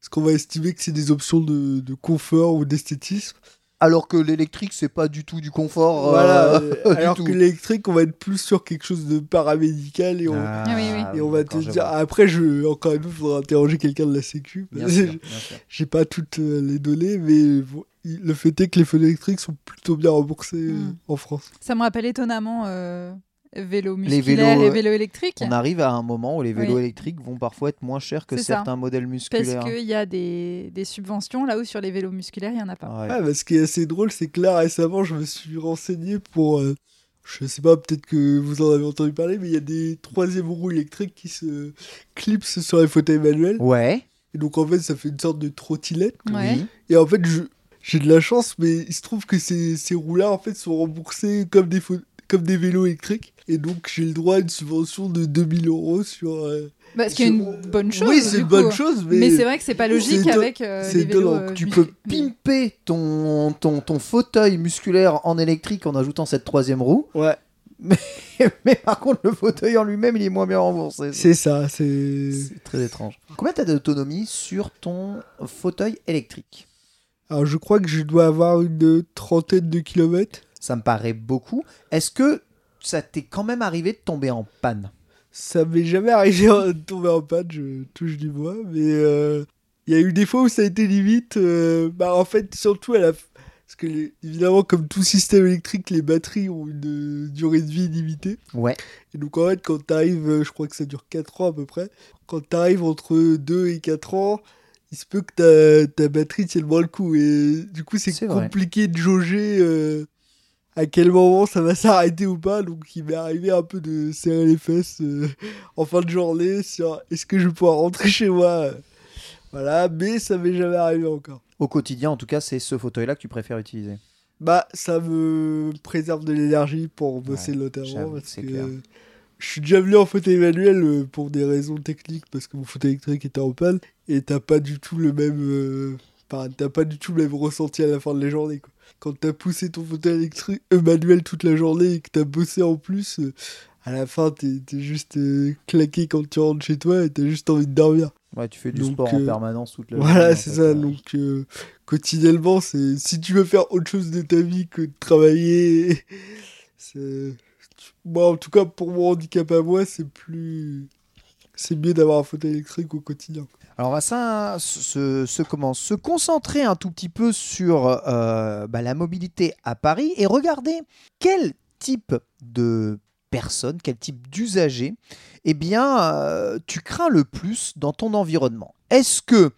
parce qu'on va estimer que c'est des options de, de confort ou d'esthétisme. Alors que l'électrique, c'est pas du tout du confort. euh, Voilà. du euh, alors tout. que l'électrique, on va être plus sur quelque chose de paramédical et on, Ah, oui, oui. et on va te d'accord, je dire. vois. Après, je, encore une fois, il faudra interroger quelqu'un de la Sécu. J'ai pas toutes euh, les données, mais bon, le fait est que les fauteuils électriques sont plutôt bien remboursés euh, Mm. en France. Ça me rappelle étonnamment euh, Les vélos, et euh, vélo électrique. On arrive à un moment où les vélos Oui. électriques vont parfois être moins chers que ça. certains modèles Parce musculaires. qu'il y a des, des subventions là où sur les vélos musculaires, il n'y en a pas. Ouais. Ah, bah, ce qui est assez drôle, c'est que là, récemment, je me suis renseigné pour. euh, je sais pas, peut-être que vous en avez entendu parler, mais il y a des troisième roues électriques qui se clipsent sur les fauteuils manuels. Ouais. Et donc, en fait, ça fait une sorte de trottinette. Ouais. Oui. Et en fait, je- j'ai de la chance, mais il se trouve que ces, ces roues-là, en fait, sont remboursées comme des, comme des vélos électriques. Et donc, j'ai le droit à une subvention de 2000 euros sur. euh, Bah, ce qui est une bonne chose. Oui, c'est une bonne chose, mais. Mais, c'est vrai que c'est pas logique avec euh, c'est euh, Tu peux mais- pimper ton, ton, ton fauteuil musculaire en électrique en ajoutant cette troisième roue. Ouais, Mais par contre, le fauteuil en lui-même, il est moins bien remboursé. c'est ça, c'est. C'est très étrange. Combien t'as d'autonomie sur ton fauteuil électrique? Alors, je crois que je dois avoir une trentaine de kilomètres. Ça me paraît beaucoup. Est-ce que ça t'est quand même arrivé de tomber en panne? Ça m'est jamais arrivé de tomber en panne, je touche du bois, mais euh, il y a eu des fois où ça a été limite. euh, bah, en fait, surtout à la. Parce que, les- évidemment, comme tout système électrique, les batteries ont une euh, durée de vie limitée. Ouais. Et donc, en fait, quand t'arrives, je crois que ça dure 4 ans à peu près, quand t'arrives entre 2 et 4 ans, il se peut que ta, ta batterie tienne moins le coup. Et du coup, c'est vrai. compliqué de jauger à quel moment ça va s'arrêter ou pas. Donc, il m'est arrivé un peu de serrer les fesses euh, en fin de journée sur est-ce que je vais pouvoir rentrer chez moi? Voilà, mais ça m'est jamais arrivé encore. Au quotidien, en tout cas, c'est ce fauteuil-là que tu préfères utiliser? Bah, ça me préserve de l'énergie pour bosser Ouais, notamment. Parce que clair. je suis déjà venu en fauteuil manuel euh, pour des raisons techniques, parce que mon fauteuil électrique était en panne, et t'as pas du tout le même. euh, Enfin, t'as pas du tout le même ressenti à la fin de la journée, quoi. Quand t'as poussé ton fauteuil électrique euh, manuel toute la journée et que t'as bossé en plus, euh, à la fin, t'es t'es juste euh, claqué quand tu rentres chez toi et t'as juste envie de dormir. Ouais, tu fais du Donc, sport en permanence toute la journée. Voilà, c'est ça. Donc, euh, quotidiennement, c'est si tu veux faire autre chose de ta vie que de travailler, c'est- moi, en tout cas, pour mon handicap à moi, c'est plus. C'est mieux d'avoir un fauteuil électrique au quotidien. Alors on va se, se- se concentrer un tout petit peu sur euh, bah, la mobilité à Paris et regarder quel type de personnes, quel type d'usagers, eh bien, euh, tu crains le plus dans ton environnement. Est-ce que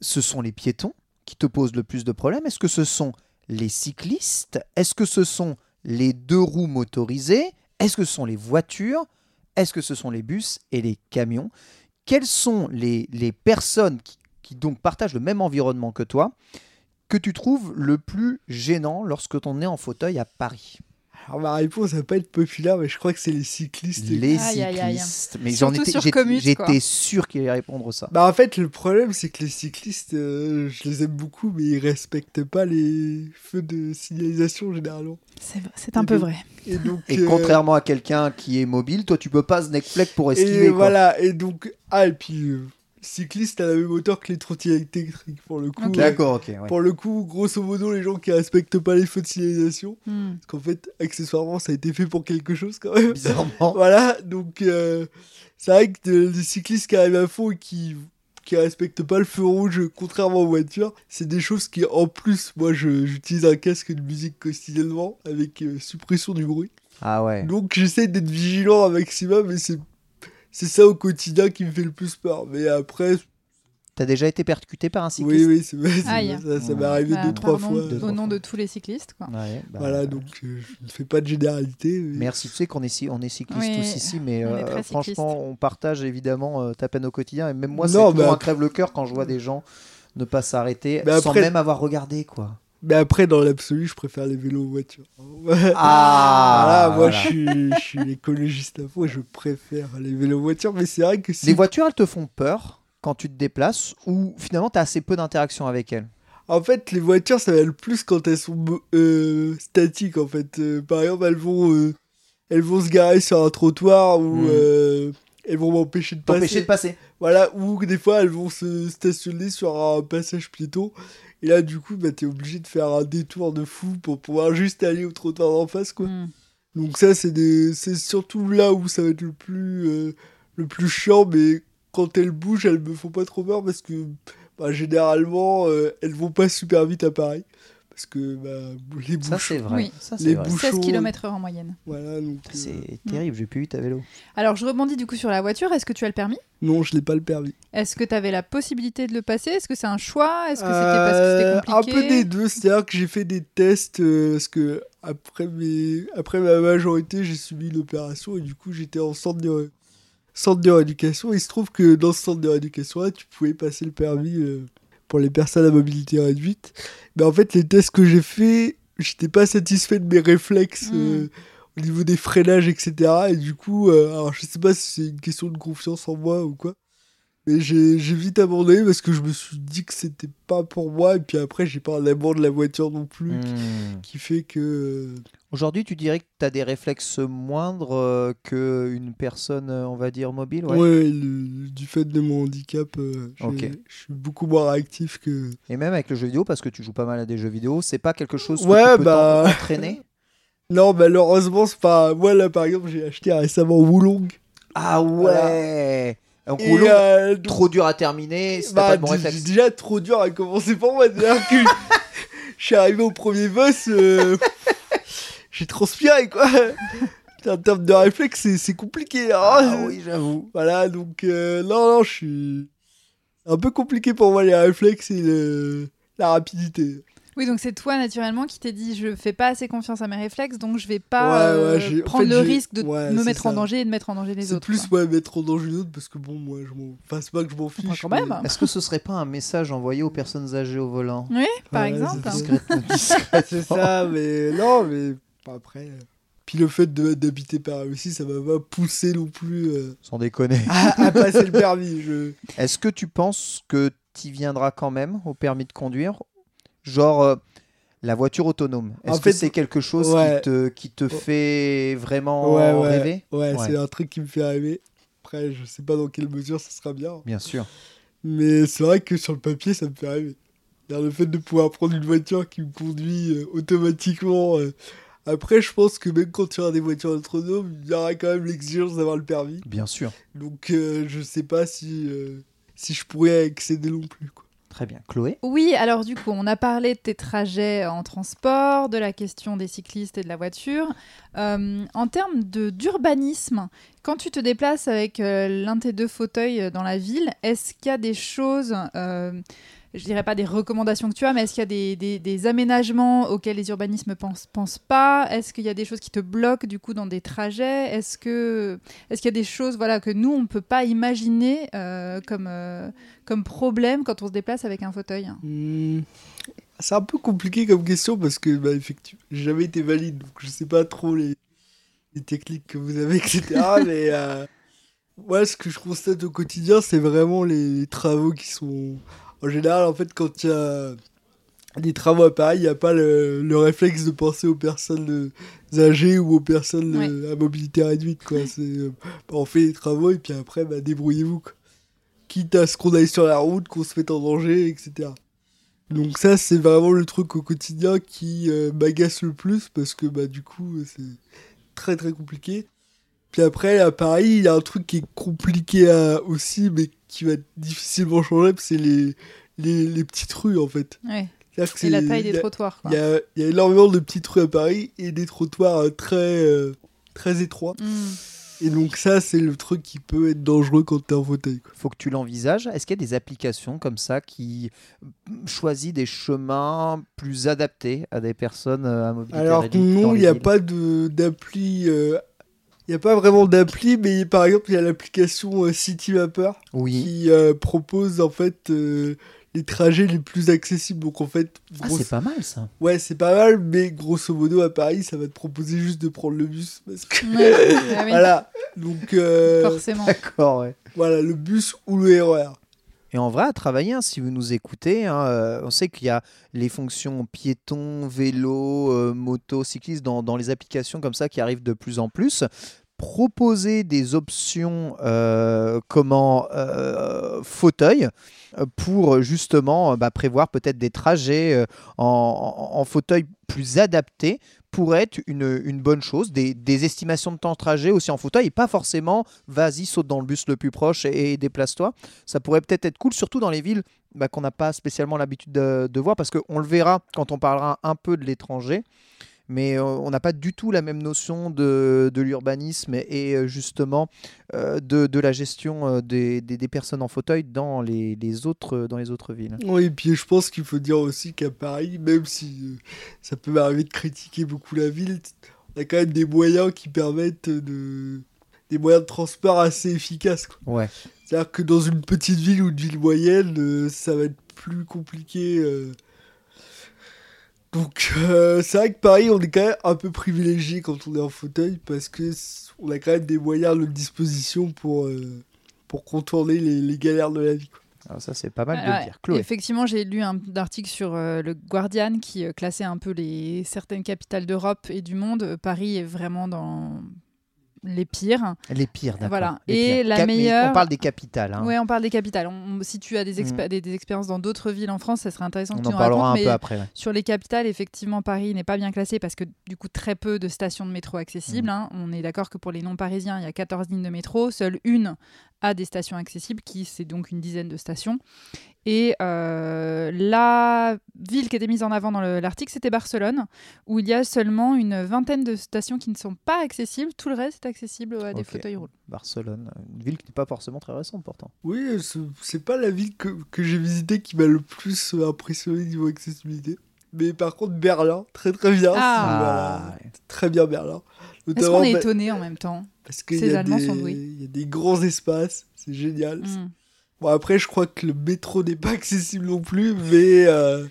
ce sont les piétons qui te posent le plus de problèmes? Est-ce que ce sont les cyclistes? Est-ce que ce sont les deux roues motorisées? Est-ce que ce sont les voitures? Est-ce que ce sont les bus et les camions? Quelles sont les, personnes qui, donc partagent le même environnement que toi que tu trouves le plus gênant lorsque on est en fauteuil à Paris? Alors, ma réponse va pas être populaire, mais je crois que c'est les cyclistes. Les Aïe, aïe, aïe. cyclistes. Mais j'en étais, j'étais- sûr qu'il allait répondre ça. Bah, en fait, le problème, c'est que les cyclistes, euh, je les aime beaucoup, mais ils respectent pas les feux de signalisation généralement. C'est c'est un peu vrai. Et donc. Et euh, contrairement à quelqu'un qui est mobile, toi tu peux pas fleck pour esquiver. Et quoi. voilà, et donc. Ah, et puis. euh, cycliste à la même hauteur que les trottinettes électriques, pour le coup. Ok. euh, D'accord, ok. ouais. Pour le coup, grosso modo, les gens qui respectent pas les feux de signalisation, Hmm. parce qu'en fait, accessoirement, ça a été fait pour quelque chose quand même. Bizarrement. voilà, donc euh, c'est vrai que de- les cyclistes qui arrivent à fond et qui qui respectent pas le feu rouge, contrairement aux voitures, c'est des choses qui, en plus, moi, je- j'utilise un casque de musique quotidiennement avec euh, suppression du bruit. Ah ouais. Donc j'essaie d'être vigilant un maximum, et c'est c'est ça au quotidien qui me fait le plus peur. Mais après, T'as déjà été percuté par un oui, cycliste oui, c'est c'est- Aïe. ça, ça m'est arrivé Bah, deux, trois pardon, fois. Deux, Au nom de tous les cyclistes, quoi. Ouais, bah, Voilà, euh, donc euh, je ne fais pas de généralité. mais- Merci, tu sais qu'on est, on est cycliste Oui, tous ici, mais on euh, franchement, on partage évidemment euh, ta peine au quotidien. Et même moi, c'est bah, un crève le cœur quand je vois des gens ne pas s'arrêter sans même avoir regardé, quoi. Mais après, dans l'absolu, je préfère les vélos aux voitures. Ah, voilà, moi voilà. je suis, je suis écologiste à fond et je préfère les vélos aux voitures, mais c'est vrai que si... Les voitures, elles te font peur quand tu te déplaces ou finalement tu as assez peu d'interaction avec elles? En fait, les voitures, ça va le plus quand elles sont euh, statiques, en fait. Euh, par exemple, elles vont, euh, elles vont se garer sur un trottoir ou Mm. euh, elles vont m'empêcher de passer. De passer. Voilà, ou des fois, elles vont se stationner sur un passage piéton. Et là, du coup, bah, t'es obligé de faire un détour de fou pour pouvoir juste aller au trottoir d'en face, quoi. Hmm. Donc ça, c'est des... surtout là où ça va être le plus, euh, le plus chiant, mais quand elles bougent, elles me font pas trop peur parce que bah, généralement, euh, elles vont pas super vite à Paris. Parce que bah, les bouchons... Ça, c'est vrai. Oui. Ça, c'est Les vrai. bouches- 16 Bouchon. km/h en moyenne. Voilà, euh, C'est terrible, j'ai plus vite à vélo. Alors, je rebondis du coup sur la voiture. Est-ce que tu as le permis? Non, je n'ai pas le permis. Est-ce que tu avais la possibilité de le passer? Est-ce que c'est un choix? Est-ce que c'était parce que Euh, c'était Un compliqué? peu des deux, c'est-à-dire que j'ai fait des tests euh, parce que après, mes... après ma majorité, j'ai subi une opération et du coup j'étais en centre de, centre de rééducation. Il se trouve que dans ce centre de rééducation là, tu pouvais passer le permis euh, pour les personnes à mobilité réduite. Mais en fait, les tests que j'ai fait, j'étais pas satisfait de mes réflexes. Mm. euh, au niveau des freinages, etc. Et du coup, euh, alors je sais pas si c'est une question de confiance en moi ou quoi, mais j'ai vite abandonné parce que je me suis dit que c'était pas pour moi. Et puis après, j'ai pas un amour de la voiture non plus Hmm. qui fait que. Aujourd'hui, tu dirais que tu as des réflexes moindres euh, qu'une personne, euh, on va dire, mobile Ouais, ouais. le- du fait de mon handicap, euh, je suis beaucoup moins réactif que. Et même avec le jeu vidéo, parce que tu joues pas mal à des jeux vidéo, c'est pas quelque chose que Ouais, tu peux bah. entraîner? Non, malheureusement, c'est pas. Moi, là, par exemple, j'ai acheté récemment Wulong. Ah ouais Donc, Et, Wulong, donc, trop dur à terminer t'as bah, pas de bon réflexe. déjà trop dur à commencer pour moi. C'est-à-dire que je suis arrivé au premier boss, j'ai transpiré quoi. En termes de réflexe, c'est- c'est compliqué. hein. Ah oui, j'avoue. Voilà, donc euh, non, non, je suis un peu compliqué pour moi les réflexes et le- la rapidité. Oui, donc c'est toi naturellement qui t'es dit je fais pas assez confiance à mes réflexes, donc je vais pas Ouais, ouais, euh, prendre fait, le risque de ouais, me c'est mettre en danger et de mettre en danger les C'est autres. plus quoi. ouais, mettre en danger l'autre parce que bon, moi, je m'en. Enfin, c'est pas que je m'en fiche. quand mais- même. Est-ce que ce serait pas un message envoyé aux personnes âgées au volant? Oui, par Ouais, exemple. c'est discrètement. C'est ça, mais non, mais après. Puis le fait d'habiter par aussi, ça m'a pas poussé non plus euh, Sans déconner. à, à passer le permis. Je... Est-ce que tu penses que tu viendras quand même au permis de conduire? Genre euh, la voiture autonome. Est-ce que c'est quelque chose ouais. qui te, qui te fait vraiment Ouais, ouais, rêver? Ouais, c'est un truc qui me fait rêver. Après, je sais pas dans quelle mesure ça sera bien. Bien sûr. Mais c'est vrai que sur le papier, ça me fait rêver. Le fait de pouvoir prendre une voiture qui me conduit euh, automatiquement. Après, je pense que même quand il y aura des voitures autonomes, il y aura quand même l'exigence d'avoir le permis. Bien sûr. Donc, euh, je sais pas si, euh, si je pourrais accéder non plus. Quoi. Très bien. Chloé? Oui, alors du coup, on a parlé de tes trajets en transport, de la question des cyclistes et de la voiture. Euh, en termes de d'urbanisme, quand tu te déplaces avec euh, l'un de tes deux fauteuils dans la ville, est-ce qu'il y a des choses, euh, je dirais pas des recommandations que tu as, mais est-ce qu'il y a des, des- des aménagements auxquels les urbanismes pensent, pensent pas? Est-ce qu'il y a des choses qui te bloquent du coup dans des trajets? Est-ce que est-ce qu'il y a des choses voilà que nous on peut pas imaginer euh, comme euh, comme problème quand on se déplace avec un fauteuil? Hmm. C'est un peu compliqué comme question parce que, bah, effectivement, j'ai jamais été valide. Donc, je sais pas trop les, les techniques que vous avez, etc. mais euh, moi, ce que je constate au quotidien, c'est vraiment les, les travaux qui sont. En général, en fait, quand il y a des travaux à Paris, il n'y a pas le, le réflexe de penser aux personnes âgées ou aux personnes à mobilité réduite. Quoi. Euh, on fait les travaux et puis après, bah, débrouillez-vous. Quitte à ce qu'on aille sur la route, qu'on se mette en danger, etc. Donc ça, c'est vraiment le truc au quotidien qui euh, m'agace le plus parce que bah, du coup, c'est très très compliqué. Puis après, à Paris, il y a un truc qui est compliqué à- aussi, mais qui va être difficilement changeable, c'est les, les, les petites rues en fait. Ouais. Et la c'est- taille des a- trottoirs. il y a, y a énormément de petites rues à Paris et des trottoirs euh, très, euh, très étroits. Mm. Et donc ça, c'est le truc qui peut être dangereux quand t'es en fauteuil. quoi. faut que tu l'envisages. Est-ce qu'il y a des applications comme ça qui mm, choisissent des chemins plus adaptés à des personnes euh, à mobilité Alors non, il n'y a pas d'appli. euh, n'y a pas vraiment d'appli, mais par exemple, il y a l'application euh, City Mapper Oui. qui euh, propose en fait euh, les trajets les plus accessibles. Donc en fait, Ah, c'est pas mal ça. ouais, c'est pas mal, mais grosso modo à Paris, ça va te proposer juste de prendre le bus parce que Ouais, oui, voilà. Donc euh, Forcément. D'accord, ouais. voilà, le bus ou le RER. Et en vrai, à travailler, hein, si vous nous écoutez, hein, euh, on sait qu'il y a les fonctions piéton, vélo, euh, moto, cycliste dans, les applications comme ça qui arrivent de plus en plus. Proposer des options euh, comment euh, fauteuil pour justement bah, prévoir peut-être des trajets en, fauteuil plus adaptés pourrait être une, une bonne chose. Des, des estimations de temps de trajet aussi en fauteuil et pas forcément vas-y, saute dans le bus le plus proche et, et déplace-toi ça pourrait peut-être être cool, surtout dans les villes bah, qu'on n'a pas spécialement l'habitude de, de voir, parce qu'on le verra quand on parlera un peu de l'étranger, mais euh, on n'a pas du tout la même notion de, de l'urbanisme et, et, euh, justement euh, de, de la gestion des, des- des personnes en fauteuil dans les, les autres, dans les autres villes. Oui, et puis je pense qu'il faut dire aussi qu'à Paris, même si ça peut m'arriver de critiquer beaucoup la ville, on a quand même des moyens qui permettent de. des moyens de transport assez efficaces. quoi. Ouais. C'est-à-dire que dans une petite ville ou une ville moyenne, euh, ça va être plus compliqué. euh. Donc, euh, c'est vrai que Paris, on est quand même un peu privilégié quand on est en fauteuil parce que on a quand même des moyens à notre disposition pour, euh, pour contourner les, les galères de la vie. quoi. Alors ça, c'est pas mal de le dire. Chloé. Effectivement, j'ai lu un article sur euh, le Guardian qui euh, classait un peu les certaines capitales d'Europe et du monde. Paris est vraiment dans les pires. Les pires, d'accord. Voilà. Les Et pires. la Cap- meilleure- On parle des capitales. hein. Ouais, on parle des capitales. On- si tu as des, expé- Mm. des, des expériences dans d'autres villes en France, ça serait intéressant On que tu en nous parlera un racontes. peu après. ouais. Sur les capitales, effectivement, Paris n'est pas bien classé parce que du coup, très peu de stations de métro Mm. accessibles. hein. On est d'accord que pour les non-parisiens, il y a 14 lignes de métro, seule une a des stations accessibles, qui c'est donc une dizaine de stations. Et euh, la ville qui était mise en avant dans le- l'article, c'était Barcelone, où il y a seulement une vingtaine de stations qui ne sont pas accessibles. Tout le reste est accessible à des fauteuils roulants. Barcelone, une ville qui n'est pas forcément très récente pourtant. Oui, euh, ce- c'est pas la ville que, que j'ai visitée qui m'a le plus euh, impressionné niveau accessibilité. Mais par contre, Berlin, très très bien. Ah. Voilà. Très bien Berlin. Est-ce qu'on est étonné en même temps? Parce qu'il ces y, a Allemands des- sont doués. il y a des grands espaces, c'est génial. Mm. Bon, après, je crois que le métro n'est pas accessible non plus, mais, euh,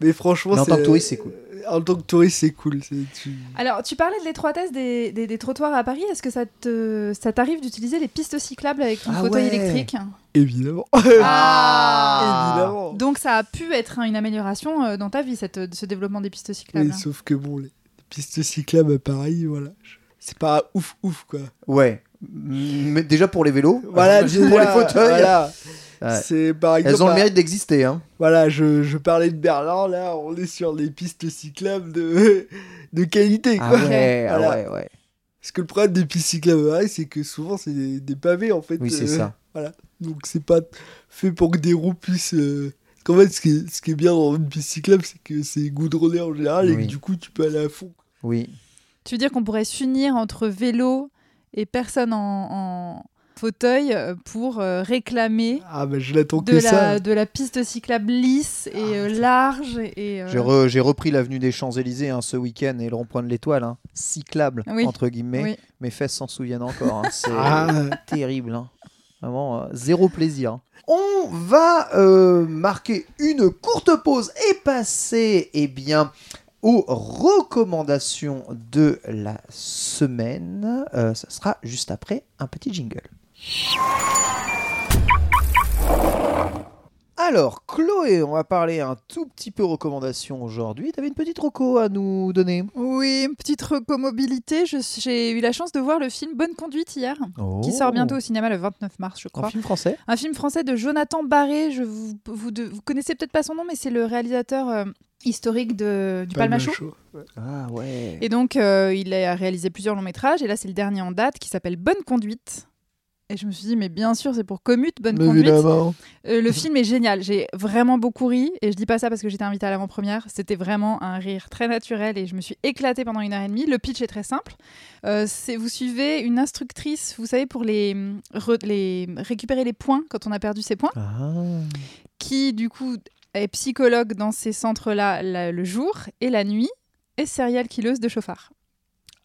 mais franchement, Mais en c'est- tant que touriste, c'est cool. En tant que touriste, c'est cool. tu- Alors, tu parlais de l'étroitesse des, des, des trottoirs à Paris. Est-ce que ça te ça t'arrive d'utiliser les pistes cyclables avec ton Ah fauteuil ouais. électrique? Évidemment. Ah Évidemment. Donc, ça a pu être une amélioration euh, dans ta vie, cette, ce développement des pistes cyclables. Sauf que bon, les pistes cyclables à Paris, voilà. je- C'est pas ouf ouf quoi. Ouais. Mais déjà pour les vélos. Voilà, pour déjà, les fauteuils. Voilà. Ouais. C'est par exemple. Elles ont le à- mérite d'exister. Hein. Voilà, je, je parlais de Berlin, là, on est sur des pistes cyclables de, de qualité, Ah quoi. ouais, ah Voilà. ouais, ouais. Parce que le problème des pistes cyclables, c'est que souvent, c'est des, des pavés, en fait. Oui, c'est euh, ça. Donc, c'est pas fait pour que des roues puissent... euh, qu'en fait, ce qui, est, ce qui est bien dans une piste cyclable, c'est que c'est goudronné en général, et que du coup, tu peux aller à fond. Oui. Tu veux dire qu'on pourrait s'unir entre vélo et personnes en, en fauteuil euh, pour euh, réclamer Ah, bah, je l'attends de que la, ça. de la piste cyclable lisse et Ah, euh, large. Et, euh, J'ai re- j'ai repris l'avenue des Champs-Élysées hein, ce week-end et le rond-point de l'Étoile, hein, cyclable, Oui. entre guillemets. Oui. Mes fesses s'en souviennent encore. hein, C'est Ah. terrible. hein. Vraiment, euh, zéro plaisir. hein. On va euh, marquer une courte pause et passer eh bien, aux recommandations de la semaine. Euh, ça sera juste après un petit jingle. Alors, Chloé, on va parler un tout petit peu recommandations aujourd'hui. Tu avais une petite reco à nous donner Oui, une petite recomobilité. Je- J'ai eu la chance de voir le film Bonne Conduite hier, qui sort bientôt au cinéma le 29 mars, je crois. film français? Un film français de Jonathan Barré. Je vous, vous, de- vous connaissez peut-être pas son nom, mais c'est le réalisateur euh, historique de, du Palmachot. Ouais. Ah ouais. Et donc, euh, il a réalisé plusieurs longs métrages. Et là, c'est le dernier en date qui s'appelle Bonne Conduite. Et je me suis dit, mais bien sûr, c'est pour Commute, Bonne Conduite. Évidemment. Euh, le film est génial. J'ai vraiment beaucoup ri. Et je dis pas ça parce que j'étais invitée à l'avant-première. C'était vraiment un rire très naturel et je me suis éclatée pendant une heure et demie. Le pitch est très simple. Euh, c'est vous suivez une instructrice, vous savez, pour les, re- les récupérer les points quand on a perdu ses points, Ah. qui du coup est psychologue dans ces centres-là le jour et la nuit et serial killeuse de chauffards.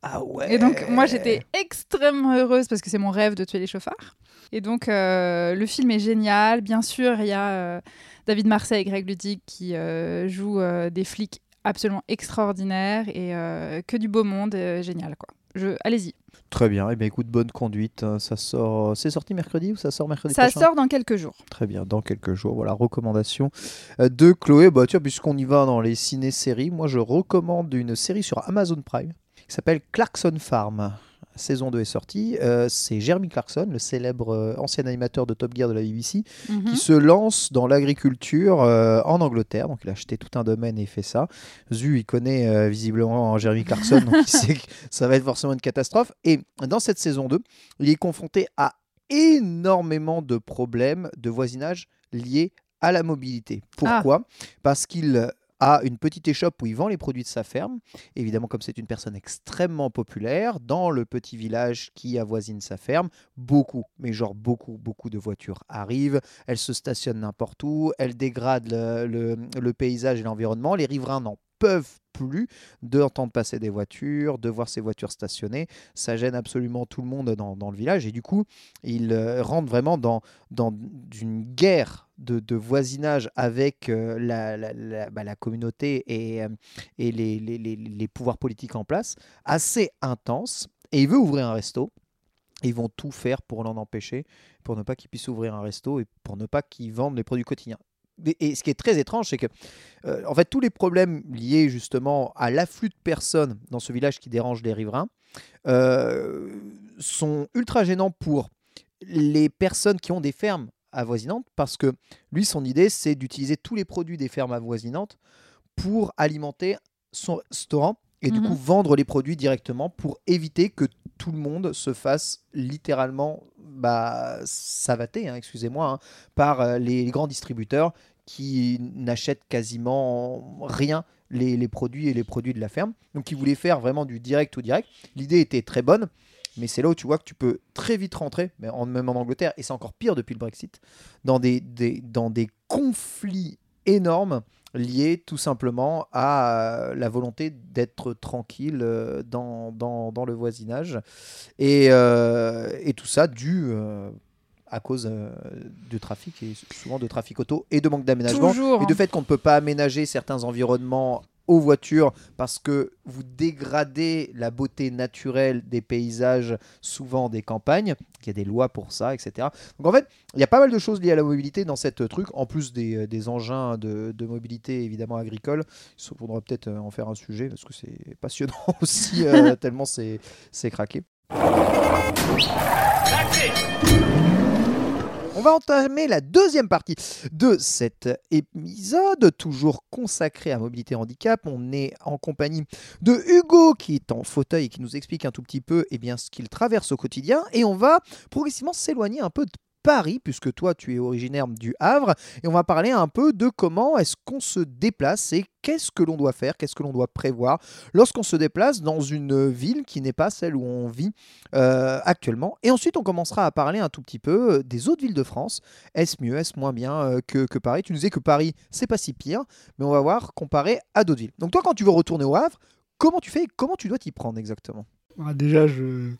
Ah ouais. Et donc, moi, j'étais extrêmement heureuse parce que c'est mon rêve de tuer les chauffards. Et donc, euh, le film est génial. Bien sûr, il y a euh, David Marseille et Greg Ludig qui euh, jouent euh, des flics absolument extraordinaires et euh, que du beau monde. euh, génial, quoi. Je... Allez-y. Très bien. Eh bien, écoute, bonne conduite. Ça sort. C'est sorti mercredi ou ça sort mercredi Ça prochain sort dans quelques jours. Très bien, dans quelques jours. Voilà, recommandation de Chloé. Bah, tiens, puisqu'on y va dans les ciné-séries, moi je recommande une série sur Amazon Prime qui s'appelle Clarkson Farm. Saison 2 est sortie. Euh, c'est Jeremy Clarkson, le célèbre euh, ancien animateur de Top Gear de la BBC, Mhm. qui se lance dans l'agriculture euh, en Angleterre. Donc il a acheté tout un domaine et fait ça. Zu, il connaît euh, visiblement Jeremy Clarkson, donc il sait que ça va être forcément une catastrophe. Et dans cette saison 2, il est confronté à énormément de problèmes de voisinage liés à la mobilité. Pourquoi? Parce qu'il a une petite échoppe où il vend les produits de sa ferme. Évidemment, comme c'est une personne extrêmement populaire, dans le petit village qui avoisine sa ferme, beaucoup, mais genre beaucoup, beaucoup de voitures arrivent, elles se stationnent n'importe où, elles dégradent le, le- le paysage et l'environnement. Les riverains n'en peuvent plus d'entendre passer des voitures, de voir ces voitures stationnées. Ça gêne absolument tout le monde dans, le village et du coup, ils euh, rentrent vraiment dans, une guerre de, voisinage avec euh, bah, la communauté et, euh, les, les- pouvoirs politiques en place, assez intense. Et il veut ouvrir un resto. Ils vont tout faire pour l'en empêcher, pour ne pas qu'il puisse ouvrir un resto et pour ne pas qu'il vende les produits quotidiens. Et- ce qui est très étrange, c'est que euh, tous les problèmes liés justement à l'afflux de personnes dans ce village qui dérange les riverains euh, sont ultra gênants pour les personnes qui ont des fermes avoisinantes parce que lui, son idée, c'est d'utiliser tous les produits des fermes avoisinantes pour alimenter son restaurant et du Mhm. coup vendre les produits directement pour éviter que tout le monde se fasse littéralement bah, savater, hein, excusez-moi, hein, par euh, les grands distributeurs qui n'achètent quasiment rien les, les produits et les produits de la ferme. Donc ils voulaient faire vraiment du direct ou direct. L'idée était très bonne, mais c'est là où tu vois que tu peux très vite rentrer, mais en- même en Angleterre, et c'est encore pire depuis le Brexit, dans des, des- dans des conflits énorme lié tout simplement à euh, la volonté d'être tranquille euh, dans, dans, dans le voisinage. Et, euh, et tout ça dû euh, à cause euh, du trafic, et souvent de trafic auto et de manque d'aménagement. Et du fait qu'on ne peut pas aménager certains environnements aux voitures parce que vous dégradez la beauté naturelle des paysages, souvent des campagnes. Il y a des lois pour ça, etc. Donc en fait, il y a pas mal de choses liées à la mobilité dans cette truc, en plus des, euh, des engins de, de mobilité évidemment agricole. Il faudra peut-être euh, en faire un sujet parce que c'est passionnant aussi, euh, tellement c'est c'est craqué. On va entamer la deuxième partie de cet épisode, toujours consacré à mobilité handicap. On est en compagnie de Hugo qui est en fauteuil et qui nous explique un tout petit peu eh bien, ce qu'il traverse au quotidien. Et on va progressivement s'éloigner un peu de Paris, puisque toi tu es originaire du Havre, et on va parler un peu de comment est-ce qu'on se déplace et qu'est-ce que l'on doit faire, qu'est-ce que l'on doit prévoir lorsqu'on se déplace dans une ville qui n'est pas celle où on vit euh, actuellement. Et ensuite on commencera à parler un tout petit peu euh, des autres villes de France. Est-ce mieux, est-ce moins bien euh, que, que Paris? Tu nous disais que Paris c'est pas si pire, mais on va voir comparé à d'autres villes. Donc toi quand tu veux retourner au Havre, comment tu fais et comment tu dois t'y prendre exactement? Ah, déjà, je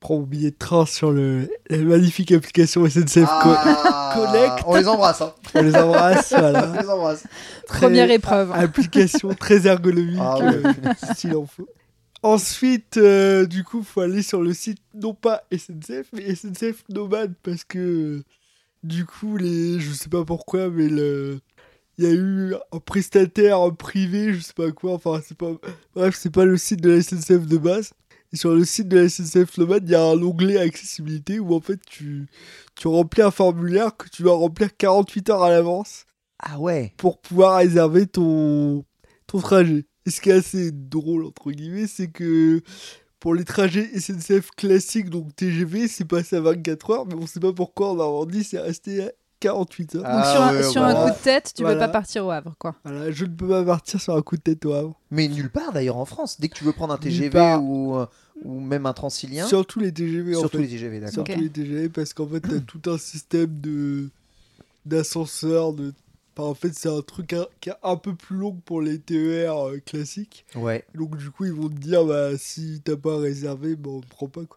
prends mon billet de train sur le, la magnifique application SNCF Co- Connect. On les embrasse. hein. On les embrasse, voilà. On les embrasse. Très- Première épreuve. Application très ergonomique, Ah ouais. euh, s'il en faut. Ensuite, euh, du coup, faut aller sur le site, non pas SNCF, mais SNCF Nomade, parce que, du coup, les, je sais pas pourquoi, mais le, il y a eu un prestataire privé, je sais pas quoi, enfin, c'est pas, bref, c'est pas le site de la SNCF de base. Et sur le site de la SNCF Nomade, il y a un onglet accessibilité où, en fait, tu, tu remplis un formulaire que tu dois remplir 48 heures à l'avance Ah ouais. pour pouvoir réserver ton, ton trajet. Et ce qui est assez drôle, entre guillemets, c'est que pour les trajets SNCF classiques, donc TGV, c'est passé à 24 heures, mais on sait pas pourquoi en Normandie, c'est resté à 48 heures. Donc Ah sur, un, ouais, sur voilà. un coup de tête, tu Voilà. veux pas partir au Havre, quoi. Voilà, je ne peux pas partir sur un coup de tête au Havre. Mais nulle part d'ailleurs en France. Dès que tu veux prendre un TGV ou, euh, ou même un Transilien, Surtout les TGV, en surtout fait. les TGV, d'accord. Surtout les TGV, parce qu'en fait, t'as tout un système de d'ascenseur, de... Enfin, en fait, c'est un truc un- qui est un peu plus long que pour les TER euh, classiques. Ouais. Donc, du coup, ils vont te dire, bah, si t'as pas réservé, bah, on ne prend pas, quoi.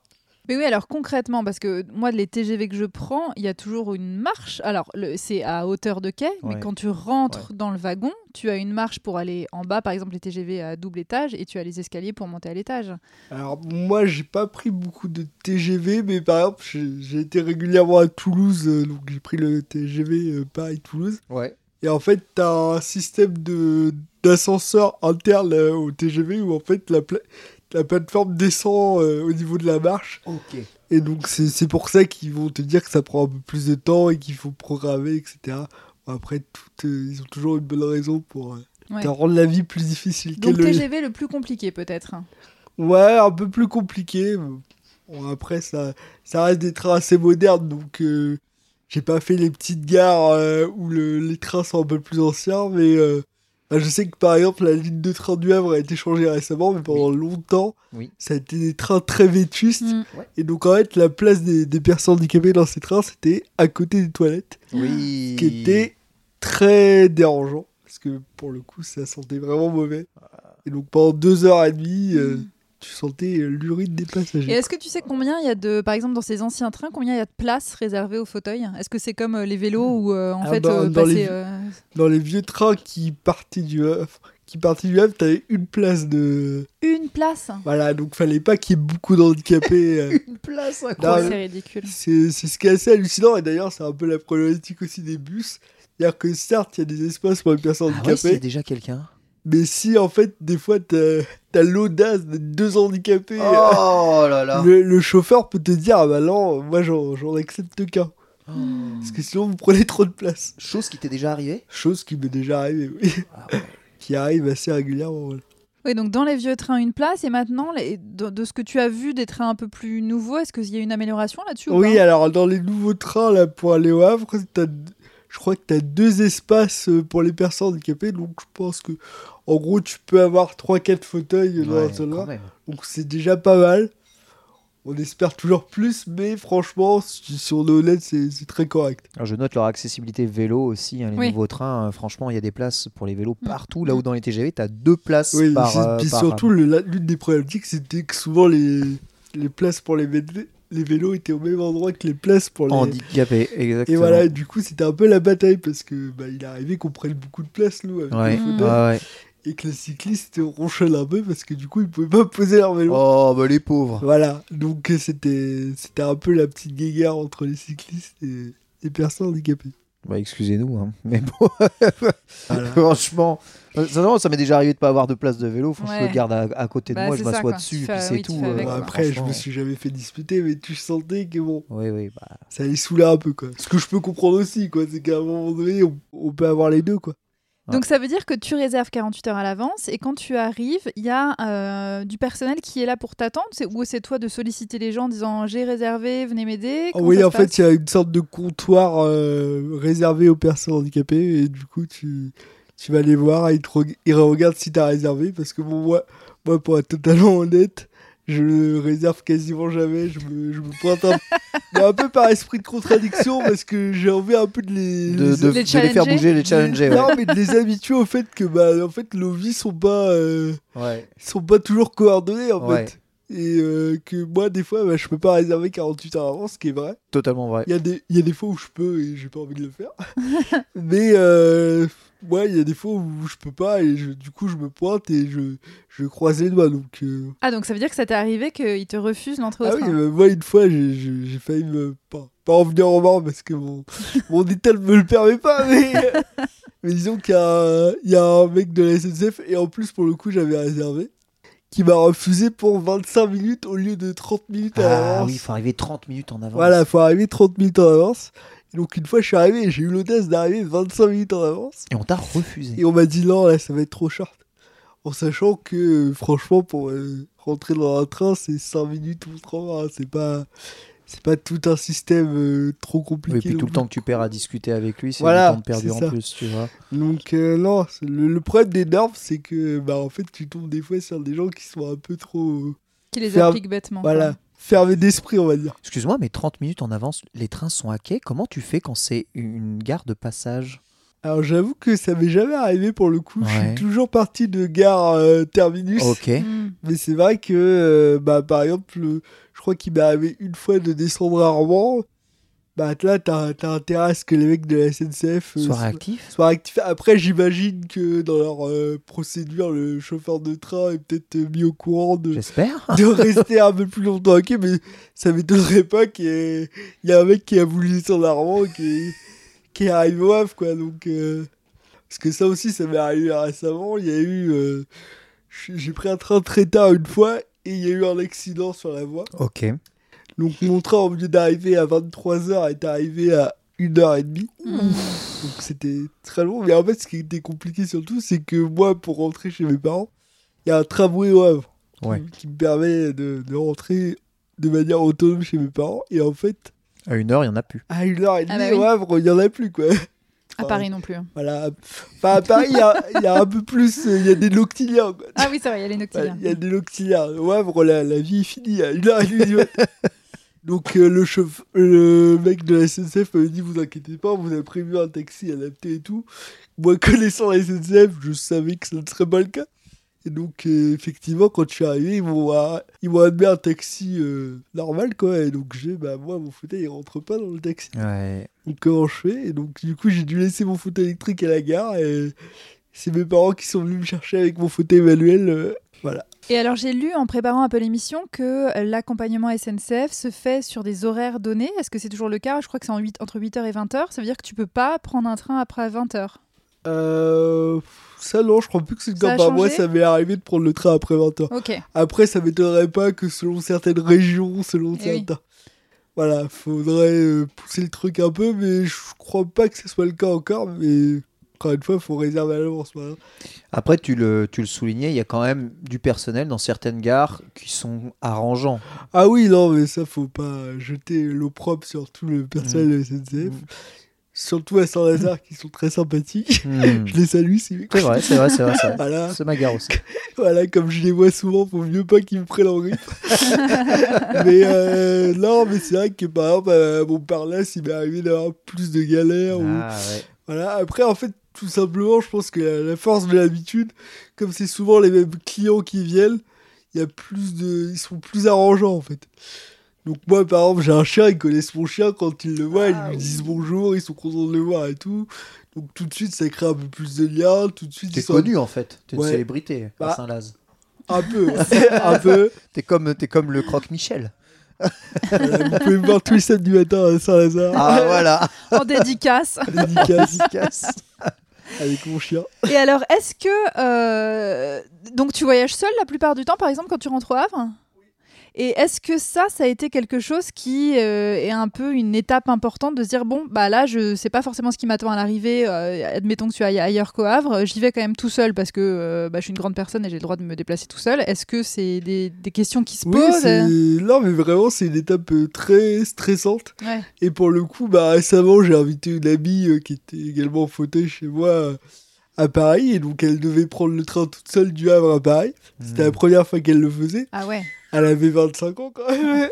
Mais oui, alors concrètement, parce que moi, les TGV que je prends, il y a toujours une marche. Alors, c'est à hauteur de quai, mais quand tu rentres dans le wagon, tu as une marche pour aller en bas, par exemple les TGV à double étage, et tu as les escaliers pour monter à l'étage. Alors moi j'ai pas pris beaucoup de TGV mais par exemple j'ai été régulièrement à Toulouse euh, donc j'ai pris le TGV euh, Paris-Toulouse Ouais. et en fait t'as un système de d'ascenseur interne euh, au TGV où en fait la, pla- la plateforme descend euh, au niveau de la marche Ok. et donc c'est pour ça qu'ils vont te dire que ça prend un peu plus de temps et qu'il faut programmer etc. Bon, après tout, euh, ils ont toujours une bonne raison pour euh, Ouais. te rendre la vie plus difficile Donc. TGV le plus compliqué peut-être. Ouais, un peu plus compliqué. Bon, après, ça, ça reste des trains assez modernes, donc euh, j'ai pas fait les petites gares euh, où le- les trains sont un peu plus anciens, mais euh, je sais que par exemple, la ligne de train du Havre a été changée récemment, mais pendant longtemps, Oui. ça a été des trains très vétustes. Mm. Et donc, en fait, la place des, des personnes handicapées dans ces trains, c'était à côté des toilettes, Oui. ce qui était très dérangeant, parce que pour le coup, ça sentait vraiment mauvais. Et donc, pendant deux heures et demie, euh, Mm. Tu sentais euh, l'urine des Et passagers. est-ce que tu sais combien il y a de, par exemple dans ces anciens trains, combien il y a de places réservées aux fauteuils Est-ce que c'est comme euh, les vélos où euh, en Ah, fait dans- euh, dans les- passer, euh, Dans les vieux trains qui partaient du Havre, qui partaient du Havre, t'avais une place de... une place? Voilà, donc fallait pas qu'il y ait beaucoup d'handicapés. Une place incroyable. C'est ridicule. c'est c'est ce qui est assez hallucinant, et d'ailleurs, c'est un peu la problématique aussi des bus. C'est-à-dire que certes, il y a des espaces pour les personnes Ah ouais, s'il y handicapées, a déjà quelqu'un. Mais si en fait, des fois, t'as as, l'audace d'être deux handicapés, Oh là là. le, le chauffeur peut te dire, ah bah non, moi j'en j'en accepte qu'un. Oh. Parce que sinon, vous prenez trop de place. Chose qui t'est déjà arrivée? Chose qui m'est déjà arrivée, oui. Ah ouais. qui arrive assez régulièrement. voilà. Oui, donc dans les vieux trains, une place. Et maintenant, les- de, de ce que tu as vu des trains un peu plus nouveaux, est-ce qu'il y a une amélioration là-dessus ou Oui, pas? alors dans les nouveaux trains là pour aller au Havre, t'as- je crois que tu as deux espaces euh, pour les personnes handicapées. Donc je pense que en gros tu peux avoir 3-4 fauteuils dans Ouais, un seul. Donc c'est déjà pas mal. on espère toujours plus, mais franchement, si si on est honnête, c'est très correct. Alors, je note leur accessibilité vélo aussi, hein, les Oui. nouveaux trains. euh, franchement, il y a des places pour les vélos Mm. partout. Là où dans les TGV, tu as deux places Oui, par. euh, puis par- surtout, l'une des problématiques, c'était que souvent les, les places pour les, vé- les vélos étaient au même endroit que les places pour les. handicapés. Et Exactement. voilà, du coup, c'était un peu la bataille parce que bah, il est arrivé qu'on prenne beaucoup de place, nous, avec Ouais, les Mm. fauteuils, ouais, ouais. Et que les cyclistes ronchonnent un peu parce que du coup, ils pouvaient pas poser leur vélo. Oh, bah les pauvres. Voilà, donc euh, c'était c'était un peu la petite guéguerre entre les cyclistes et les personnes handicapées. Bah, excusez-nous, hein. mais bon, Voilà. franchement, euh, sincèrement, ça m'est déjà arrivé de pas avoir de place de vélo. Faut que je le garde à, à côté de Bah, moi, je ça, m'assois dessus, fais- puis c'est oui, tout. avec, euh, après, je me suis jamais fait disputer, mais tu sentais que bon, Oui, oui, bah, ça les saoulait un peu, quoi. Ce que je peux comprendre aussi, quoi, c'est qu'à un moment donné, on, on peut avoir les deux, quoi. Donc ça veut dire que tu réserves 48 heures à l'avance et quand tu arrives, il y a euh, du personnel qui est là pour t'attendre. C'est- ou c'est toi de solliciter les gens en disant j'ai réservé, venez m'aider Comment oui, en fait, il y a une sorte de comptoir euh, réservé aux personnes handicapées, et du coup, tu, tu vas les voir, et ils, te reg- ils regardent si t'as réservé, parce que bon, moi, moi, pour être totalement honnête, je le réserve quasiment jamais, je me, je me pointe un, mais un peu par esprit de contradiction, parce que j'ai envie un peu de les... de, les- de- Les de les faire bouger, les challenger. Ouais. Non, mais de les habituer au fait que, bah, en fait, nos vies sont pas... euh, Ouais. sont pas toujours coordonnées en Ouais. fait. Et euh, que moi, des fois, bah, je peux pas réserver 48 heures avant, ce qui est vrai. Totalement vrai. Il y, a des- il y a des fois où je peux et j'ai pas envie de le faire. Mais euh, ouais, il y a des fois où je peux pas et je- du coup, je me pointe et je, je croise les doigts. Donc, euh, Ah donc ça veut dire que ça t'est arrivé qu'ils te refusent l'entrée au Ah oui, train bah, moi, une fois, j'ai- failli me. Pas, pas en venir en mort parce que mon, mon état ne me le permet pas, mais. mais disons qu'il y, a un- il y a un mec de la SNCF, et en plus, pour le coup, j'avais réservé, qui m'a refusé pour 25 minutes au lieu de 30 minutes à Ah l'avance. oui, il faut arriver 30 minutes en avance. Voilà, faut arriver 30 minutes en avance. Et donc, une fois, je suis arrivé, j'ai eu l'audace d'arriver 25 minutes en avance. Et on t'a refusé. Et on m'a dit non, là, ça va être trop short. En sachant que, franchement, pour euh, rentrer dans un train, c'est 5 minutes ou 30. hein, c'est pas. C'est pas tout un système euh, trop compliqué. Oui, et puis tout le temps que tu perds à discuter avec lui, c'est Voilà, du temps perdu en ça. plus, tu vois. Donc, euh, non, le, le problème des normes, c'est que, bah, en fait, tu tombes des fois sur des gens qui sont un peu trop. euh, Qui les appliquent bêtement. voilà, quoi. Fermés d'esprit, on va dire. Excuse-moi, mais 30 minutes en avance, les trains sont à quai. Comment tu fais quand c'est une gare de passage? Alors, j'avoue que ça m'est jamais arrivé pour le coup. Je suis toujours parti de gare euh, terminus. Ok. Mm. Mais c'est vrai que, euh, bah, par exemple, le- je crois qu'il m'est arrivé une fois de descendre à Rouen. Bah, là, t'as t'as intérêt à ce que les mecs de la SNCF euh, soient- réactif. soient actifs. Après, j'imagine que dans leur euh, procédure, le chauffeur de train est peut-être euh, mis au courant de, J'espère. de rester un peu plus longtemps. Ok, mais ça m'étonnerait pas qu'il y, ait- il y a un mec qui a voulu Rouen et qui qui est arrivé au Havre, quoi. Donc, euh, parce que ça aussi, ça m'est arrivé récemment. Il y a eu. j'ai j'ai pris un train très tard une fois et il y a eu un accident sur la voie. Ok. Donc, mon train, au lieu d'arriver à 23h, est arrivé à 1h30. Mm. Donc, c'était très long. Mais en fait, ce qui était compliqué surtout, c'est que moi, pour rentrer chez mes parents, il y a un tramway au Havre Ouais. qui, qui me permet de, de rentrer de manière autonome chez mes parents. Et en fait, À une heure, il n'y en a plus. à 1h30 Ah bah oui. au Havre, il n'y en a plus, quoi. À Paris non plus. hein. Voilà. Enfin, à Paris, il y a, il y a un peu plus. euh, Il y a des noctiliens, quoi. Ah oui, c'est vrai, il y a les noctiliens. Il y a des noctiliens. Au Havre, la, la vie est finie à 1h30 du matin. Donc euh, le, chauff- le mec de la SNCF m'avait dit vous inquiétez pas, vous avez prévu un taxi adapté et tout. Moi connaissant la SNCF, je savais que ça ne serait pas le cas. Et donc euh, effectivement quand je suis arrivé, ils m'ont ils m'ont admis un taxi euh, normal quoi. Et donc j'ai bah moi mon fauteuil il rentre pas dans le taxi. Ouais. Donc comment je fais? Et donc du coup j'ai dû laisser mon fauteuil électrique à la gare et c'est mes parents qui sont venus me chercher avec mon fauteuil manuel. Voilà. Et alors j'ai lu en préparant un peu l'émission que l'accompagnement SNCF se fait sur des horaires donnés. Est-ce que c'est toujours le cas? Je crois que c'est en entre 8h et 20h. Ça veut dire que tu peux pas prendre un train après 20h. Euh, ça non, je crois plus que c'est le Ça cas. a Bah, moi, ça m'est arrivé de prendre le train après 20h. Ok. Après, ça m'étonnerait pas que selon certaines régions, selon Eh oui. certains. Voilà, faudrait euh, pousser le truc un peu, mais je crois pas que ce soit le cas encore. Mais encore une fois, faut réserver à l'avance. voilà. Après, tu le, tu le soulignais, il y a quand même du personnel dans certaines gares qui sont arrangeants. Ah oui, non, mais ça, faut pas jeter l'opprobre sur tout le personnel de SNCF. Mm. surtout à Saint-Lazare, qui sont très sympathiques. Hmm. Je les salue, C'est vrai, c'est vrai, c'est vrai. c'est. Voilà, C'est ma gare aussi. voilà, comme je les vois souvent, faut mieux pas qu'ils me prennent en griffe. mais euh, non, mais c'est vrai que par exemple, à Montparnasse, il m'est arrivé d'avoir plus de galères. ou- Ah ouais. Voilà, après, en fait, tout simplement, je pense que la, la force de l'habitude, comme c'est souvent les mêmes clients qui viennent, il y a plus de. Ils sont plus arrangeants, en fait. Donc, moi, par exemple, j'ai un chien, ils connaissent mon chien, quand ils le voient, Ah ils lui disent bonjour, ils sont contents de le voir et tout. Donc, tout de suite, ça crée un peu plus de liens, tout de suite, T'es sont connu en fait. T'es une célébrité à Bah. Saint-Laz. un peu, un peu. T'es comme, t'es comme le croque-Michel. Voilà, vous pouvez me voir tous les samedis matin à Saint-Lazare, Ah voilà. En dédicace. dédicace Efficace. avec mon chien. Et alors, est-ce que. euh, Donc, tu voyages seul la plupart du temps, par exemple, quand tu rentres au Havre? Et est-ce que ça, ça a été quelque chose qui euh, est un peu une étape importante de se dire bon, bah là, je sais pas forcément ce qui m'attend à l'arrivée. euh, admettons que tu ailles ailleurs qu'au Havre, j'y vais quand même tout seul parce que euh, bah, je suis une grande personne et j'ai le droit de me déplacer tout seul. Est-ce que c'est des, des questions qui se Oui, posent? Non, mais vraiment, c'est une étape euh, très stressante. Ouais. Et pour le coup, bah, récemment, j'ai invité une amie euh, qui était également en fauteuil chez moi à Paris. Et donc, elle devait prendre le train toute seule du Havre à Paris. C'était la première fois qu'elle le faisait. Ah ouais. Elle avait 25 ans quand même.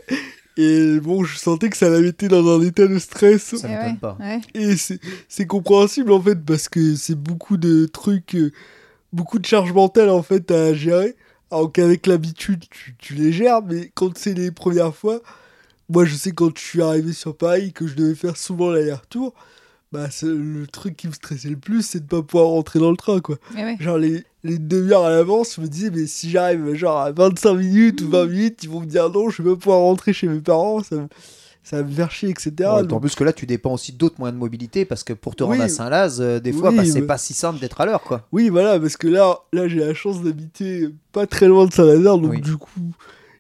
Et bon, je sentais que ça la mettait dans un état de stress. Ça Eh m'étonne ouais, pas. Et c'est, c'est compréhensible en fait, parce que c'est beaucoup de trucs, euh, beaucoup de charge mentale en fait à gérer. Alors qu'avec l'habitude, tu, tu les gères, mais quand c'est les premières fois, moi je sais quand je suis arrivé sur Paris que je devais faire souvent l'aller-retour, bah le truc qui me stressait le plus, c'est de pas pouvoir rentrer dans le train quoi. Eh ouais. Genre les, les demi-heures à l'avance, je me disais, mais si j'arrive genre à 25 minutes ou 20 minutes, ils vont me dire non, je vais pas pouvoir rentrer chez mes parents, ça, me- ça va me faire chier, etc. Ouais, Donc, en plus que là, tu dépends aussi d'autres moyens de mobilité parce que pour te rendre Oui. à Saint-Laz, euh, des fois, Oui, bah, c'est mais- pas si simple d'être à l'heure, quoi. Oui, voilà, parce que là, là j'ai la chance d'habiter pas très loin de Saint-Lazare, donc Oui. du coup,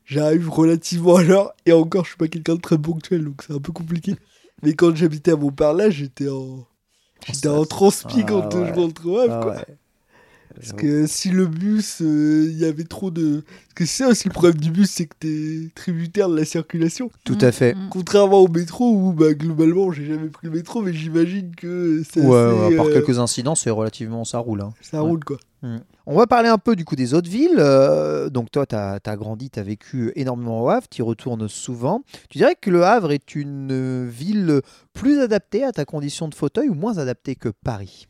j'arrive relativement à l'heure, et encore, je suis pas quelqu'un de très ponctuel, donc c'est un peu compliqué. Mais quand j'habitais à Montparnasse, j'étais en... J'étais en transpi Ah, quand euh, ouais. je rentrais au Havre, Ah quoi. ouais. Parce que si le bus, euh, il y avait trop de... Parce que c'est ça aussi le problème du bus, c'est que t'es tributaire de la circulation. Tout à fait. Mm. Contrairement au métro, où bah, globalement, j'ai jamais pris le métro, mais j'imagine que c'est Ouais, assez, ouais, à part euh, quelques incidents, c'est relativement ça roule. hein. ça roule, quoi. On va parler un peu du coup des autres villes. Euh, donc toi, tu as, grandi, tu as vécu énormément au Havre, tu y retournes souvent. Tu dirais que le Havre est une ville plus adaptée à ta condition de fauteuil ou moins adaptée que Paris?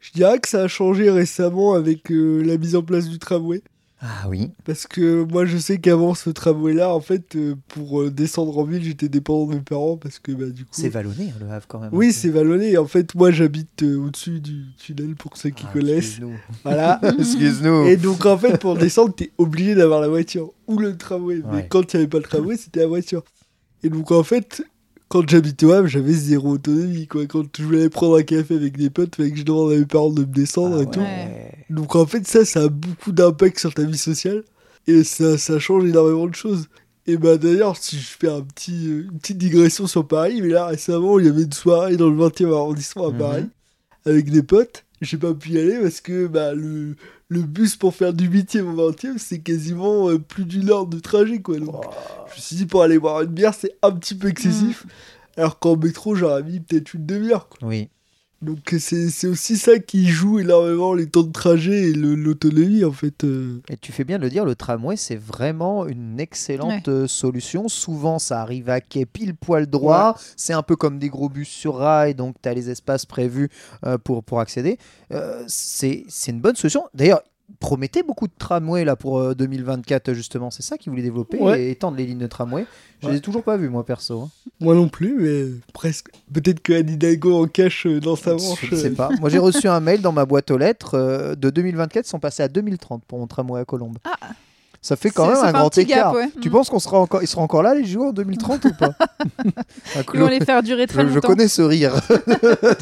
Je dirais que ça a changé récemment avec euh, la mise en place du tramway. Ah oui. Parce que moi, je sais qu'avant ce tramway-là, en fait, euh, pour euh, descendre en ville, j'étais dépendant de mes parents parce que, bah, du coup. C'est vallonné hein, le Havre quand même. Oui, c'est vallonné. En fait, moi, j'habite euh, au-dessus du tunnel pour ceux qui Ah, connaissent. Excuse-nous. Voilà. Excuse-nous. Et donc, en fait, pour descendre, t'es obligé d'avoir la voiture ou le tramway. Mais quand il n'y avait pas le tramway, c'était la voiture. Et donc, en fait, quand j'habitais au Havre, j'avais zéro autonomie. Quoi. Quand je voulais prendre un café avec des potes, fallait que je demande à mes parents de me descendre Ah et tout. Donc en fait, ça, ça a beaucoup d'impact sur ta vie sociale. Et ça, ça change énormément de choses. Et bah d'ailleurs, si je fais un petit, une petite digression sur Paris, mais là récemment, il y avait une soirée dans le 20e arrondissement à Mhm. Paris, avec des potes. J'ai pas pu y aller parce que bah, le, le bus pour faire du 8e au 20e, c'est quasiment euh, plus d'une heure de trajet. Quoi. Donc, je me suis dit, pour aller boire une bière, c'est un petit peu excessif. Alors qu'en métro, j'aurais mis peut-être une demi-heure. quoi. Oui. Donc c'est c'est aussi ça qui joue énormément les temps de trajet et le- l'autonomie en fait. euh. Et tu fais bien de le dire, le tramway, c'est vraiment une excellente euh, solution. Souvent, ça arrive à quai pile poil droit. C'est un peu comme des gros bus sur rail, donc tu as les espaces prévus euh, pour, pour accéder. Euh, c'est c'est une bonne solution. D'ailleurs, promettez beaucoup de tramways là pour euh, 2024, justement. C'est ça qu'ils voulaient développer Ouais. et étendre les lignes de tramway. Je Ouais. les ai toujours pas vues, moi, perso. hein. Moi non plus, mais presque. Peut-être que Anne Hidalgo en cache euh, dans sa Je manche. ne sais euh. pas. Moi, j'ai reçu un mail dans ma boîte aux lettres euh, de 2024, ils sont passés à 2030 pour mon tramway à Colombe. Ah. Ça fait quand même un grand gap, écart. ouais. Tu Mm. penses qu'on sera encore, ils seront encore là les JO en 2030 ou pas À Ils Chloé- vont les faire durer très je, je longtemps. connais ce rire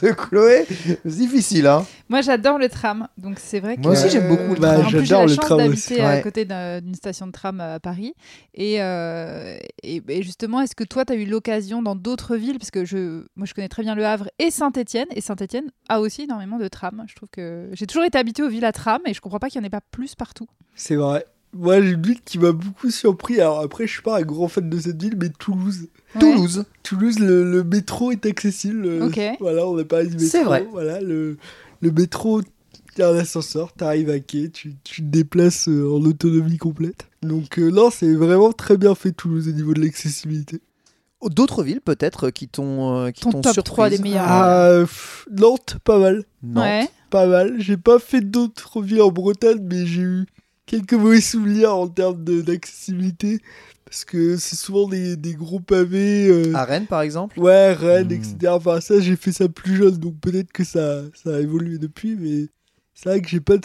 de Chloé. C'est difficile, hein Moi, j'adore le tram. Donc, c'est vrai que. Moi aussi, j'aime beaucoup le Bah, tram. En plus, j'ai j'adore la le chance tram aussi. d'habiter à Ouais. côté d'un- d'une station de tram à Paris. Et, euh, et, et justement, est-ce que toi, tu as eu l'occasion dans d'autres villes? Parce que je, moi, je connais très bien Le Havre et Saint-Etienne. Et Saint-Etienne a aussi énormément de trams. Je trouve que j'ai toujours été habituée aux villes à tram et je comprends pas qu'il n'y en ait pas plus partout. C'est vrai. Moi, j'ai une ville qui m'a beaucoup surpris. Alors après, je suis pas un grand fan de cette ville, mais Toulouse. Ouais. Toulouse. Toulouse, le, le métro est accessible. euh, Ok. Voilà, on a parlé du métro. C'est vrai. Voilà, le, le métro, il y a un ascenseur, t'arrives à quai, tu, tu te déplaces euh, en autonomie complète. Donc euh, non, c'est vraiment très bien fait Toulouse au niveau de l'accessibilité. D'autres villes peut-être qui t'ont euh, qui Ton t'ont top surprise 3 des meilleurs. Ah, pff, Nantes, pas mal. Nantes. Ouais. Pas mal. J'ai pas fait d'autres villes en Bretagne, mais j'ai eu quelques mauvais souvenirs en termes d'accessibilité. Parce que c'est souvent des, des gros pavés. euh, À Rennes par exemple? Ouais, Rennes, Hmm. etc. Enfin, ça, j'ai fait ça plus jeune, donc peut-être que ça, ça a évolué depuis, mais c'est vrai que j'ai pas de,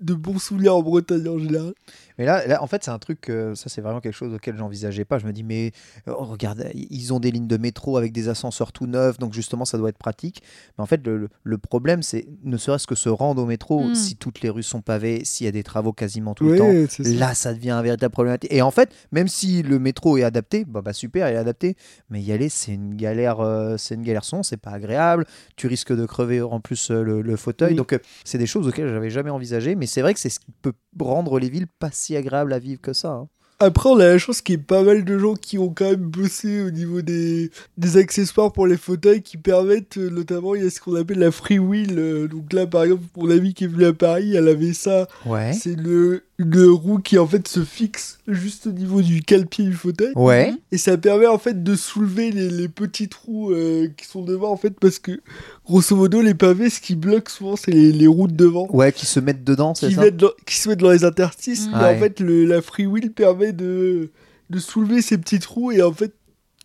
de bons souvenirs en Bretagne en général. Mais là, là, en fait, c'est un truc, euh, ça c'est vraiment quelque chose auquel j'envisageais pas. Je me dis, mais euh, regarde, ils ont des lignes de métro avec des ascenseurs tout neufs, donc justement, ça doit être pratique. Mais en fait, le, le- le problème, c'est ne serait-ce que se rendre au métro, Mm. si toutes les rues sont pavées, s'il y a des travaux quasiment tout le Ouais, temps. ça. Là, ça devient un véritable problématique. Et en fait, même si le métro est adapté, bah, bah super, il est adapté. Mais y aller, c'est une galère, euh, c'est une galère son, c'est pas agréable. Tu risques de crever en plus euh, le, le fauteuil. Oui. Donc, euh, c'est des choses auxquelles j'avais jamais envisagé. Mais c'est vrai que c'est ce qui peut rendre les villes pas si agréables à vivre que ça. hein. Après, on a la chance qu'il y ait pas mal de gens qui ont quand même bossé au niveau des, des accessoires pour les fauteuils qui permettent, euh, notamment, il y a ce qu'on appelle la free wheel. euh, Donc là, par exemple, mon amie qui est venue à Paris, elle avait ça. Ouais. C'est le, une roue qui, en fait, se fixe juste au niveau du cale-pied du fauteuil. Ouais. Et ça permet en fait de soulever les, les petits trous euh, qui sont devant en fait parce que grosso modo les pavés ce qui bloque souvent c'est les, les roues de devant Ouais, qui se mettent dedans, c'est qui, ça mettent dans- qui se mettent dans les interstices Mm. Ouais. en fait le, la free wheel permet de, de soulever ces petits trous et en fait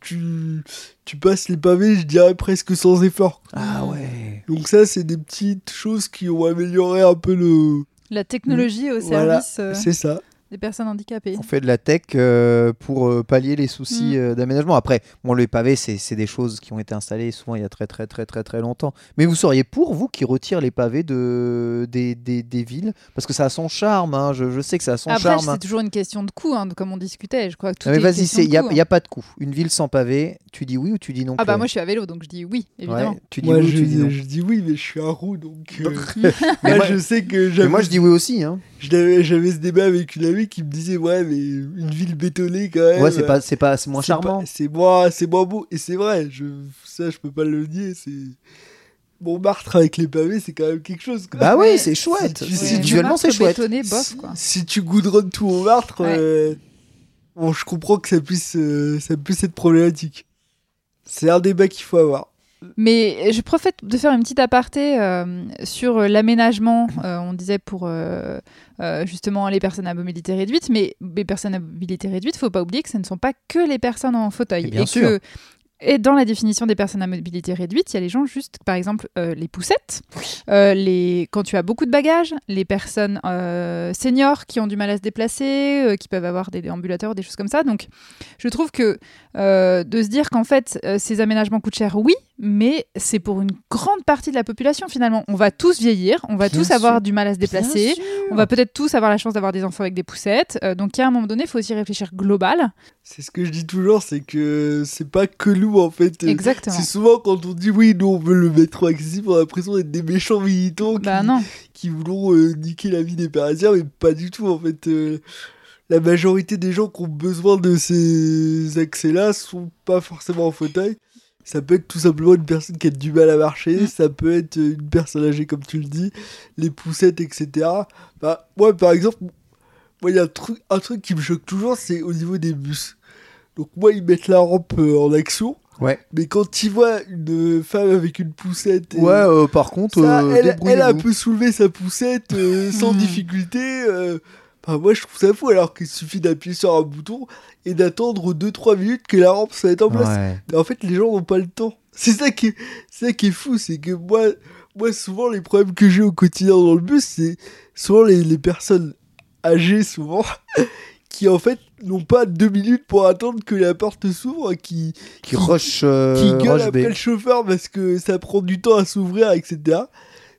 tu, tu passes les pavés je dirais presque sans effort Ah ouais. donc ça c'est des petites choses qui ont amélioré un peu le La technologie au service euh, c'est ça des personnes handicapées. On fait de la tech euh, pour euh, pallier les soucis Mm. euh, d'aménagement. Après, bon, les pavés, c'est des choses qui ont été installées souvent il y a très très très très très longtemps. Mais vous seriez pour, vous, qui retire les pavés de, des, des, des villes? Parce que ça a son charme, hein. je, je sais que ça a son Après, charme. c'est toujours une question de coût, hein, comme on discutait. Je crois que tout Non, mais vas-y, il n'y a, coût, y a hein. pas de coup. Une ville sans pavés, tu dis oui ou tu dis non Ah bah moi je suis à vélo, donc je dis oui, Ouais, évidemment. tu dis moi oui ou je, tu dis non? je dis oui mais je suis un roux donc euh, Mais moi, je sais que Mais moi, je dis oui aussi. Hein. J'avais ce débat avec une amie qui me disait ouais mais une ville bétonnée quand même. Ouais, c'est pas, c'est pas, c'est moins charmant. C'est moins, c'est moins beau et c'est vrai. Je, ça je peux pas le nier. C'est Montmartre avec les pavés c'est quand même quelque chose. quoi. Bah oui, c'est chouette. Si tu- si tu- Visuellement, c'est chouette. Bétonné, bof quoi. Si tu goudronnes tout Montmartre, Ouais. euh, bon je comprends que ça puisse, euh, ça puisse être problématique. C'est un débat qu'il faut avoir. Mais je profite de faire une petite aparté euh, sur l'aménagement. euh, on disait pour euh, justement les personnes à mobilité réduite, mais les personnes à mobilité réduite, faut pas oublier que ce ne sont pas que les personnes en fauteuil. Et bien et sûr. que et dans la définition des personnes à mobilité réduite, il y a les gens juste, par exemple, euh, les poussettes, euh, les, quand tu as beaucoup de bagages, les personnes euh, seniors qui ont du mal à se déplacer, qui peuvent avoir des déambulateurs, des choses comme ça. Donc, je trouve que de se dire qu'en fait, ces aménagements coûtent cher, oui, mais c'est pour une grande partie de la population finalement. On va tous vieillir, on va Bien tous avoir du mal à se déplacer, on va peut-être tous avoir la chance d'avoir des enfants avec des poussettes. Euh, donc, à un moment donné, il faut aussi réfléchir global. C'est ce que je dis toujours, c'est que c'est pas que nous en fait. Exactement. C'est souvent quand on dit oui, nous on veut le métro accessible, on a l'impression d'être des méchants militants qui, Bah non. qui voulont euh, niquer la vie des Parisiens, mais pas du tout en fait. euh, la majorité des gens qui ont besoin de ces accès-là sont pas forcément en fauteuil. Ça peut être tout simplement une personne qui a du mal à marcher, Mm. ça peut être une personne âgée comme tu le dis, les poussettes, etc. Bah, moi par exemple, moi il y a un truc, un truc qui me choque toujours, c'est au niveau des bus. Donc moi ils mettent la rampe euh, en action, Ouais. mais quand ils voient une femme avec une poussette... et- Ouais, euh, par contre, ça, euh, elle, elle a débrouillez-vous. peut soulever sa poussette euh, sans difficulté. Enfin, moi, je trouve ça fou alors qu'il suffit d'appuyer sur un bouton et d'attendre 2-3 minutes que la rampe soit en place. Ouais. Mais en fait, les gens n'ont pas le temps. C'est ça qui est, c'est ça qui est fou, c'est que moi, moi, souvent, les problèmes que j'ai au quotidien dans le bus, c'est souvent les, les personnes âgées, souvent, qui en fait n'ont pas deux minutes pour attendre que la porte s'ouvre, qui, Qui rush, euh, qui gueule rush après B. le chauffeur parce que ça prend du temps à s'ouvrir, etc.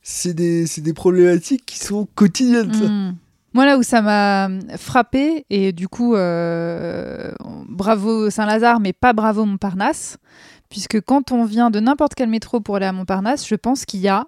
C'est des, c'est des problématiques qui sont quotidiennes. ça. Moi, là où ça m'a frappé, et du coup, euh, bravo Saint-Lazare, mais pas bravo Montparnasse, puisque quand on vient de n'importe quel métro pour aller à Montparnasse, je pense qu'il y a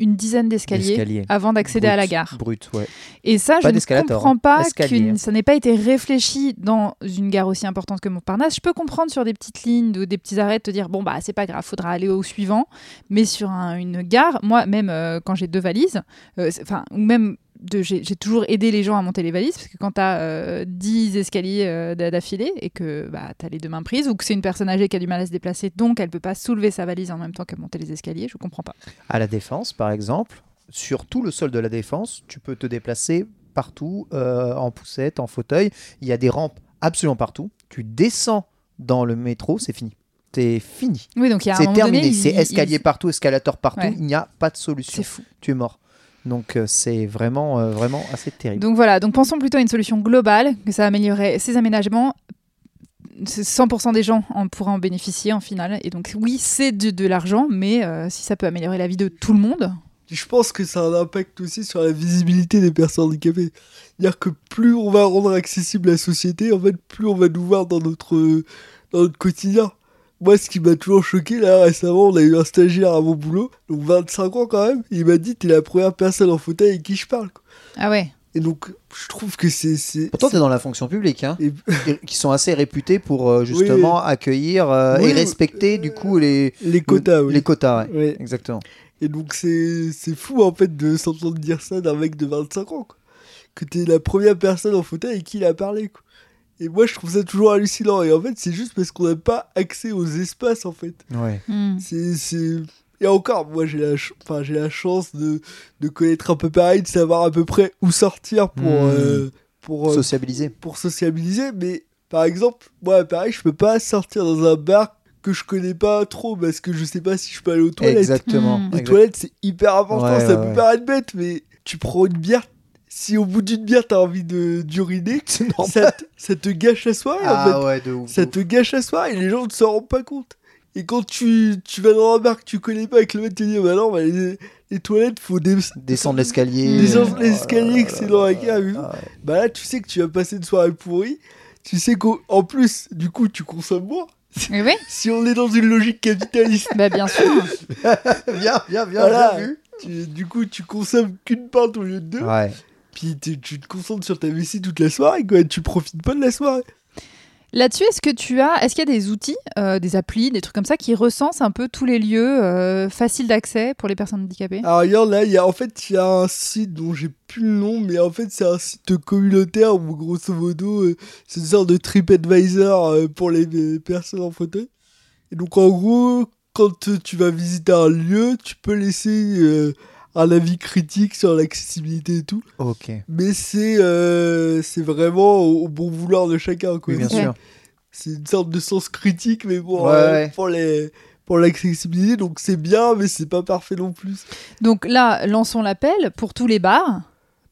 une dizaine d'escaliers Escalier. avant d'accéder à la gare. Brut, ouais. Et ça, Pas je ne d'escalator, comprends pas que ça n'ait pas été réfléchi dans une gare aussi importante que Montparnasse. Je peux comprendre sur des petites lignes ou des petits arrêts de te dire bon bah c'est pas grave, faudra aller au suivant. Mais sur un- une gare, moi même euh, quand j'ai deux valises, euh, enfin ou même j'ai j'ai toujours aidé les gens à monter les valises parce que quand tu as 10 escaliers euh, d'a- d'affilée et que bah, tu as les deux mains prises ou que c'est une personne âgée qui a du mal à se déplacer donc elle peut pas soulever sa valise en même temps que monter les escaliers, je comprends pas. À la Défense, par exemple, sur tout le sol de la Défense, tu peux te déplacer partout, euh, en poussette, en fauteuil. Il y a des rampes absolument partout. Tu descends dans le métro, c'est fini. C'est fini. Oui donc il y a un C'est terminé. C'est il- escalier partout, escalator partout. Ouais. Il n'y a pas de solution. c'est fou. Tu es mort. Donc euh, c'est vraiment, euh, vraiment assez terrible. Donc voilà, donc pensons plutôt à une solution globale, que ça améliorerait ces aménagements. C'est 100% des gens en pourraient en bénéficier en finale. Et donc oui, c'est de, de l'argent, mais euh, si ça peut améliorer la vie de tout le monde, Je pense que ça a un impact aussi sur la visibilité des personnes handicapées. C'est-à-dire que plus on va rendre accessible la société, en fait, plus on va nous voir dans notre, dans notre quotidien. Moi, ce qui m'a toujours choqué, là, récemment, on a eu un stagiaire à mon boulot, donc 25 ans quand même, et il m'a dit T'es la première personne en fauteuil avec qui je parle. quoi. ah ouais. Et donc, je trouve que c'est. c'est- Pourtant, tu es dans la fonction publique, hein, Et- qui sont assez réputés pour euh, justement accueillir euh, Oui, et respecter du coup les, les quotas, oui. les quotas. ouais. Ouais. Exactement. Et donc c'est c'est fou en fait de s'entendre dire ça d'un mec de 25 ans. Quoi. Que t'es la première personne en fauteuil avec qui il a parlé. Quoi. Et moi je trouve ça toujours hallucinant. Et en fait c'est juste parce qu'on n'a pas accès aux espaces en fait. Ouais. Hmm. C'est... c'est- Et encore, moi j'ai la, ch- enfin, j'ai la chance de, de connaître un peu pareil, de savoir à peu près où sortir pour, Hmm. euh, pour, euh, Sociabiliser. pour sociabiliser. Mais par exemple, moi pareil, je peux pas sortir dans un bar que je connais pas trop parce que je sais pas si je peux aller aux toilettes. Exactement. Mm. Les Exact- toilettes, c'est hyper important. Ouais, ça ouais, peut ouais. paraître bête, mais tu prends une bière. Si au bout d'une bière, t'as envie de d'uriner, ça, te- ça te gâche la soirée en Ah fait. ouais, de ouf. Ça te gâche la soirée et les gens ne s'en rendent pas compte. Et quand tu, tu vas dans un bar que tu connais pas et que le mec te dit, bah non, bah, les, les toilettes, faut des... Descendre l'escalier. Descendre Oh l'escalier, que c'est dans la là cave. là. Bah là, tu sais que tu vas passer une soirée pourrie. Tu sais qu'en plus, du coup, tu consommes moins. Eh oui, Si on est dans une logique capitaliste, bah bien sûr. Bien, bien, bien, Voilà. bien vu. tu- du coup, tu consommes qu'une pinte au lieu de deux. Ouais. Puis tu, tu te concentres sur ta vessie toute la soirée, quoi. Tu profites pas de la soirée. Là-dessus, est-ce que tu as, est-ce qu'il y a des outils, euh, des applis, des trucs comme ça qui recensent un peu tous les lieux euh, faciles d'accès pour les personnes handicapées? Alors, regarde, là, il y a, en fait, il y a un site dont j'ai plus le nom, mais en fait, c'est un site communautaire où, grosso modo, euh, c'est une sorte de TripAdvisor pour les, les personnes en fauteuil. Et donc, en gros, quand tu vas visiter un lieu, tu peux laisser un avis critique sur l'accessibilité et tout. Ok. Mais c'est euh, c'est vraiment au, au bon vouloir de chacun, quoi. Oui, bien sûr. c'est une sorte de sens critique mais pour Ouais, euh, ouais. pour les pour l'accessibilité donc c'est bien mais c'est pas parfait non plus Donc là, lançons l'appel pour tous les bars,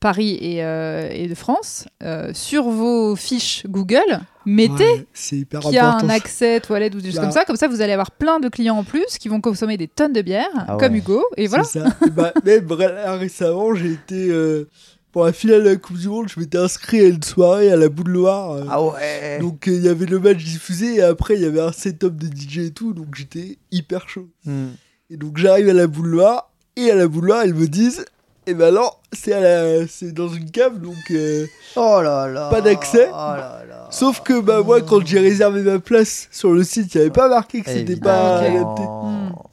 Paris et, euh, et de France, euh, sur vos fiches Google, mettez Ouais, c'est hyper qu'il y a important un accès toilette ou des choses Bah. comme ça. Comme ça, vous allez avoir plein de clients en plus qui vont consommer des tonnes de bière, Ah comme. Hugo. Et voilà. Ça. Et bah, même récemment j'ai été euh, pour la finale de la Coupe du Monde je m'étais inscrit à une soirée à la Boule Loire euh, Ah ouais. donc euh, il y avait le match diffusé et après il y avait un setup de DJ et tout donc j'étais hyper chaud Hmm. et donc j'arrive à la Boule Loire et à la Boule Loire ils me disent et ben non c'est la dans une cave donc euh, Oh là là. Pas d'accès. Oh là là. Sauf que bah moi quand j'ai réservé ma place sur le site, il n'y avait pas marqué que c'était pas adapté.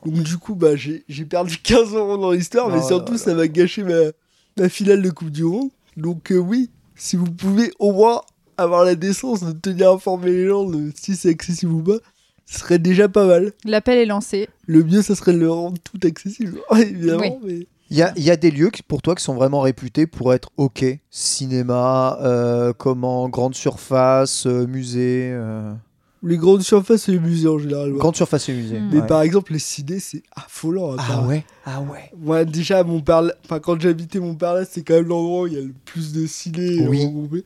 Donc du coup bah j'ai perdu 15 euros dans l'histoire, mais Oh surtout là ça m'a gâché ma, ma finale de Coupe du Monde. Donc euh, oui, si vous pouvez au moins avoir la décence de tenir informer les gens de si c'est accessible ou pas, ce serait déjà pas mal. L'appel est lancé. Le mieux ça serait de le rendre tout accessible, évidemment. Mais... Il y a, il y a des lieux qui, pour toi qui sont vraiment réputés pour être ok. Cinéma, euh, comment, grande surface, euh, musée. euh, Les grandes surfaces et les musées en général. ouais. Grande surface et musée. Mais ouais. par exemple les ciné c'est affolant. à Ah ouais Ah ouais. Moi, déjà, mon père, enfin, quand j'habitais mon père là, c'est quand même l'endroit où il y a le plus de ciné Oui. regroupés.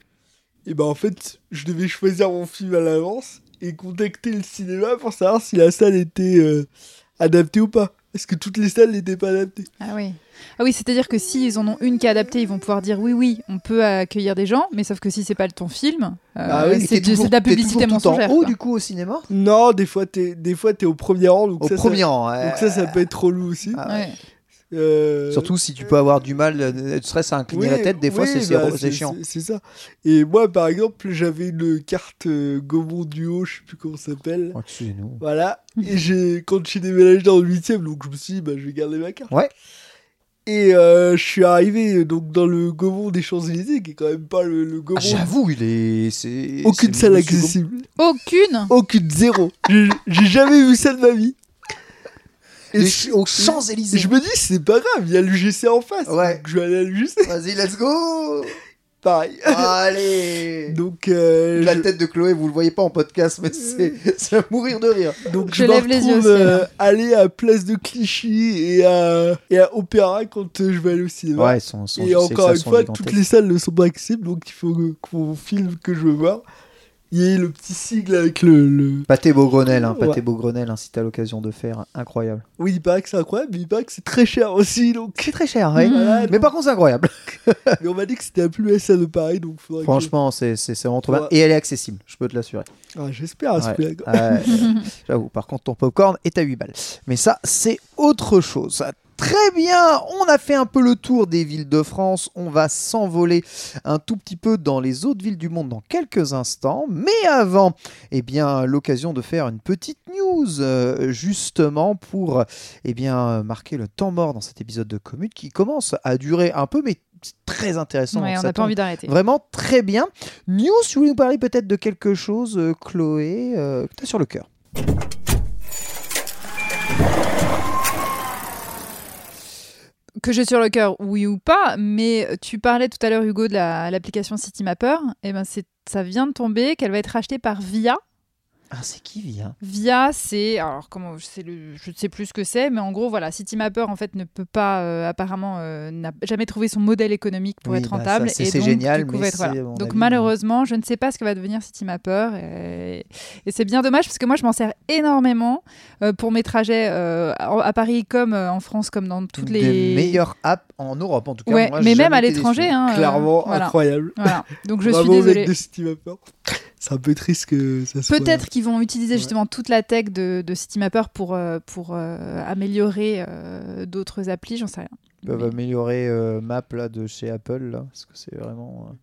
Et ben, en fait, je devais choisir mon film à l'avance et contacter le cinéma pour savoir si la salle était euh, adaptée ou pas. Parce que toutes les salles n'étaient pas adaptées. Ah oui. Ah oui, c'est-à-dire que s'ils en ont une qui est adaptée, ils vont pouvoir dire oui, oui, on peut accueillir des gens, mais sauf que si c'est pas ton film, euh, Ah oui, c'est de la publicité en mensongère. haut quoi. du coup au cinéma Non, des fois, t'es, des fois, t'es au premier rang. Donc Au ça, premier ça, rang. ouais. donc ça, ça peut être relou aussi. Ah ouais. Ouais. Euh, Surtout si tu peux avoir du mal, euh, ne serait-ce à incliner la tête, des fois oui, c'est bah, c'est- c'est chiant. C'est ça. Et moi, par exemple, j'avais une carte euh, Gaumont Duo, je sais plus comment ça s'appelle. Oh, Excusez-nous. Voilà. Et j'ai, quand j'ai déménagé dans le 8 donc je me suis dit, bah, je vais garder ma carte. Ouais. Et euh, je suis arrivé donc dans le Gaumont des Champs-Élysées, qui est quand même pas le, le Gaumont. Ah, J'avoue, il est. c'est- Aucune salle accessible. Aucune Aucune, zéro. J'ai j'ai jamais vu ça de ma vie. Et Les je- ch- aux et Champs-Élysées. Je me dis, c'est pas grave, il y a l'UGC en face. Ouais. Donc je vais aller à l'UGC. Vas-y, let's go Pareil. Allez Donc, euh, La je- tête de Chloé, vous le voyez pas en podcast, mais c'est c'est à mourir de rire. donc Je je, me lève les yeux euh, aller à Place de Clichy et à, et à Opéra quand euh, je vais aller au cinéma. Ouais, ils sont, sont- et encore une fois, toutes les salles ne sont pas accessibles, donc il faut que- qu'on filme que je veux voir. Il y a le petit sigle avec le. le... Pâté Beaugrenelle, hein, Pâté Ouais. Beaugrenelle, hein, si t'as l'occasion de faire, incroyable. Oui, il paraît que c'est incroyable, mais il paraît que c'est très cher aussi. Donc... C'est très cher. Mmh. Voilà, Mais par contre, c'est incroyable. mais on m'a dit que c'était la plus SA de Paris, donc faudrait Franchement, c'est vraiment trop bien. Et elle est accessible, je peux te l'assurer. Ah, J'espère ce Ouais. J'avoue, par contre, ton popcorn est à 8 balles. Mais ça, c'est autre chose. Très bien, on a fait un peu le tour des villes de France. On va s'envoler un tout petit peu dans les autres villes du monde dans quelques instants. Mais avant, eh bien, l'occasion de faire une petite news, euh, justement pour eh bien, marquer le temps mort dans cet épisode de Commute qui commence à durer un peu, mais c'est très intéressant. Ouais, on n'a pas envie d'arrêter. Vraiment très bien. News, tu voulais nous parler peut-être de quelque chose, euh, Chloé, euh, que tu as sur le cœur Que j'ai sur le cœur, oui ou pas, mais tu parlais tout à l'heure, Hugo, de la- l'application Citymapper. Et ben, c'est- ça vient de tomber qu'elle va être rachetée par Via. Ah, c'est qui vient Via, c'est alors comment je sais le, je ne sais plus ce que c'est, mais en gros voilà, Citymapper en fait ne peut pas euh, apparemment euh, n'a jamais trouvé son modèle économique pour Oui, être bah, rentable ça, c'est- et c'est donc, génial, du coup, mais va être, voilà. c'est, à mon donc avis, malheureusement je ne sais pas ce que va devenir Citymapper et, et c'est bien dommage parce que moi je m'en sers énormément euh, pour mes trajets euh, à Paris comme euh, en France comme dans toutes Une les des meilleures apps en Europe, en tout cas. ouais, Moi, mais même à l'étranger hein, Clairement, voilà. incroyable. Voilà. Donc je suis Bravo, mec désolée. de Citymapper. C'est un peu triste que ça soit. Peut-être qu'ils vont utiliser Ouais. justement toute la tech de, de Citymapper pour, euh, pour euh, améliorer euh, d'autres applis, j'en sais rien. Ils peuvent Mais- améliorer euh, Map là, de chez Apple, là, parce que c'est vraiment euh,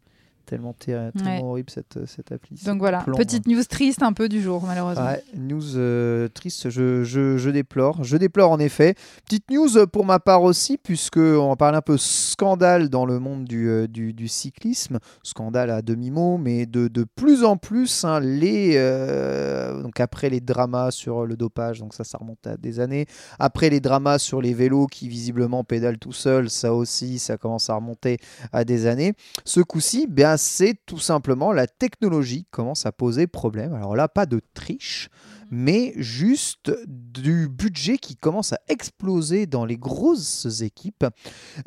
tellement, tellement Ouais. horrible cette, euh, cette appli. Donc voilà, petite news triste un peu du jour, malheureusement. Ouais, news euh, triste, je, je, je déplore. Je déplore en effet. Petite news pour ma part aussi, puisque on va parler un peu scandale dans le monde du, euh, du, du cyclisme. Scandale à demi-mot, mais de, de plus en plus, hein, les, euh, donc après les dramas sur le dopage, donc ça, ça remonte à des années. Après les dramas sur les vélos qui visiblement pédalent tout seuls, ça aussi, ça commence à remonter à des années. Ce coup-ci, ben, c'est tout simplement la technologie qui commence à poser problème. Alors là, pas de triche, mais juste du budget qui commence à exploser dans les grosses équipes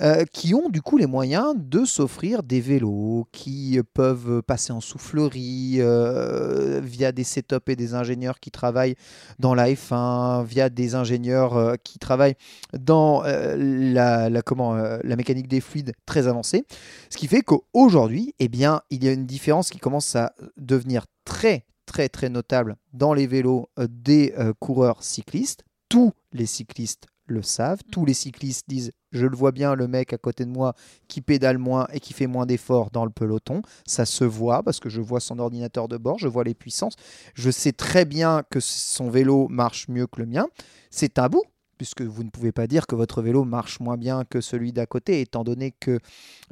euh, qui ont du coup les moyens de s'offrir des vélos, qui peuvent passer en soufflerie euh, via des setups et des ingénieurs qui travaillent dans la F1, via des ingénieurs euh, qui travaillent dans la, la, comment, la mécanique des fluides très avancée. Ce qui fait qu'aujourd'hui, eh bien, il y a une différence qui commence à devenir très très très notable dans les vélos euh, des euh, coureurs cyclistes. Tous les cyclistes le savent, tous les cyclistes disent je le vois bien le mec à côté de moi qui pédale moins et qui fait moins d'efforts dans le peloton, ça se voit parce que je vois son ordinateur de bord, je vois les puissances, je sais très bien que son vélo marche mieux que le mien, c'est tabou puisque vous ne pouvez pas dire que votre vélo marche moins bien que celui d'à côté, étant donné que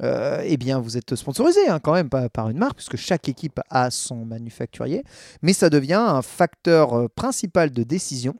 euh, eh vous êtes sponsorisé hein, quand même par une marque, puisque chaque équipe a son manufacturier, mais ça devient un facteur euh, principal de décision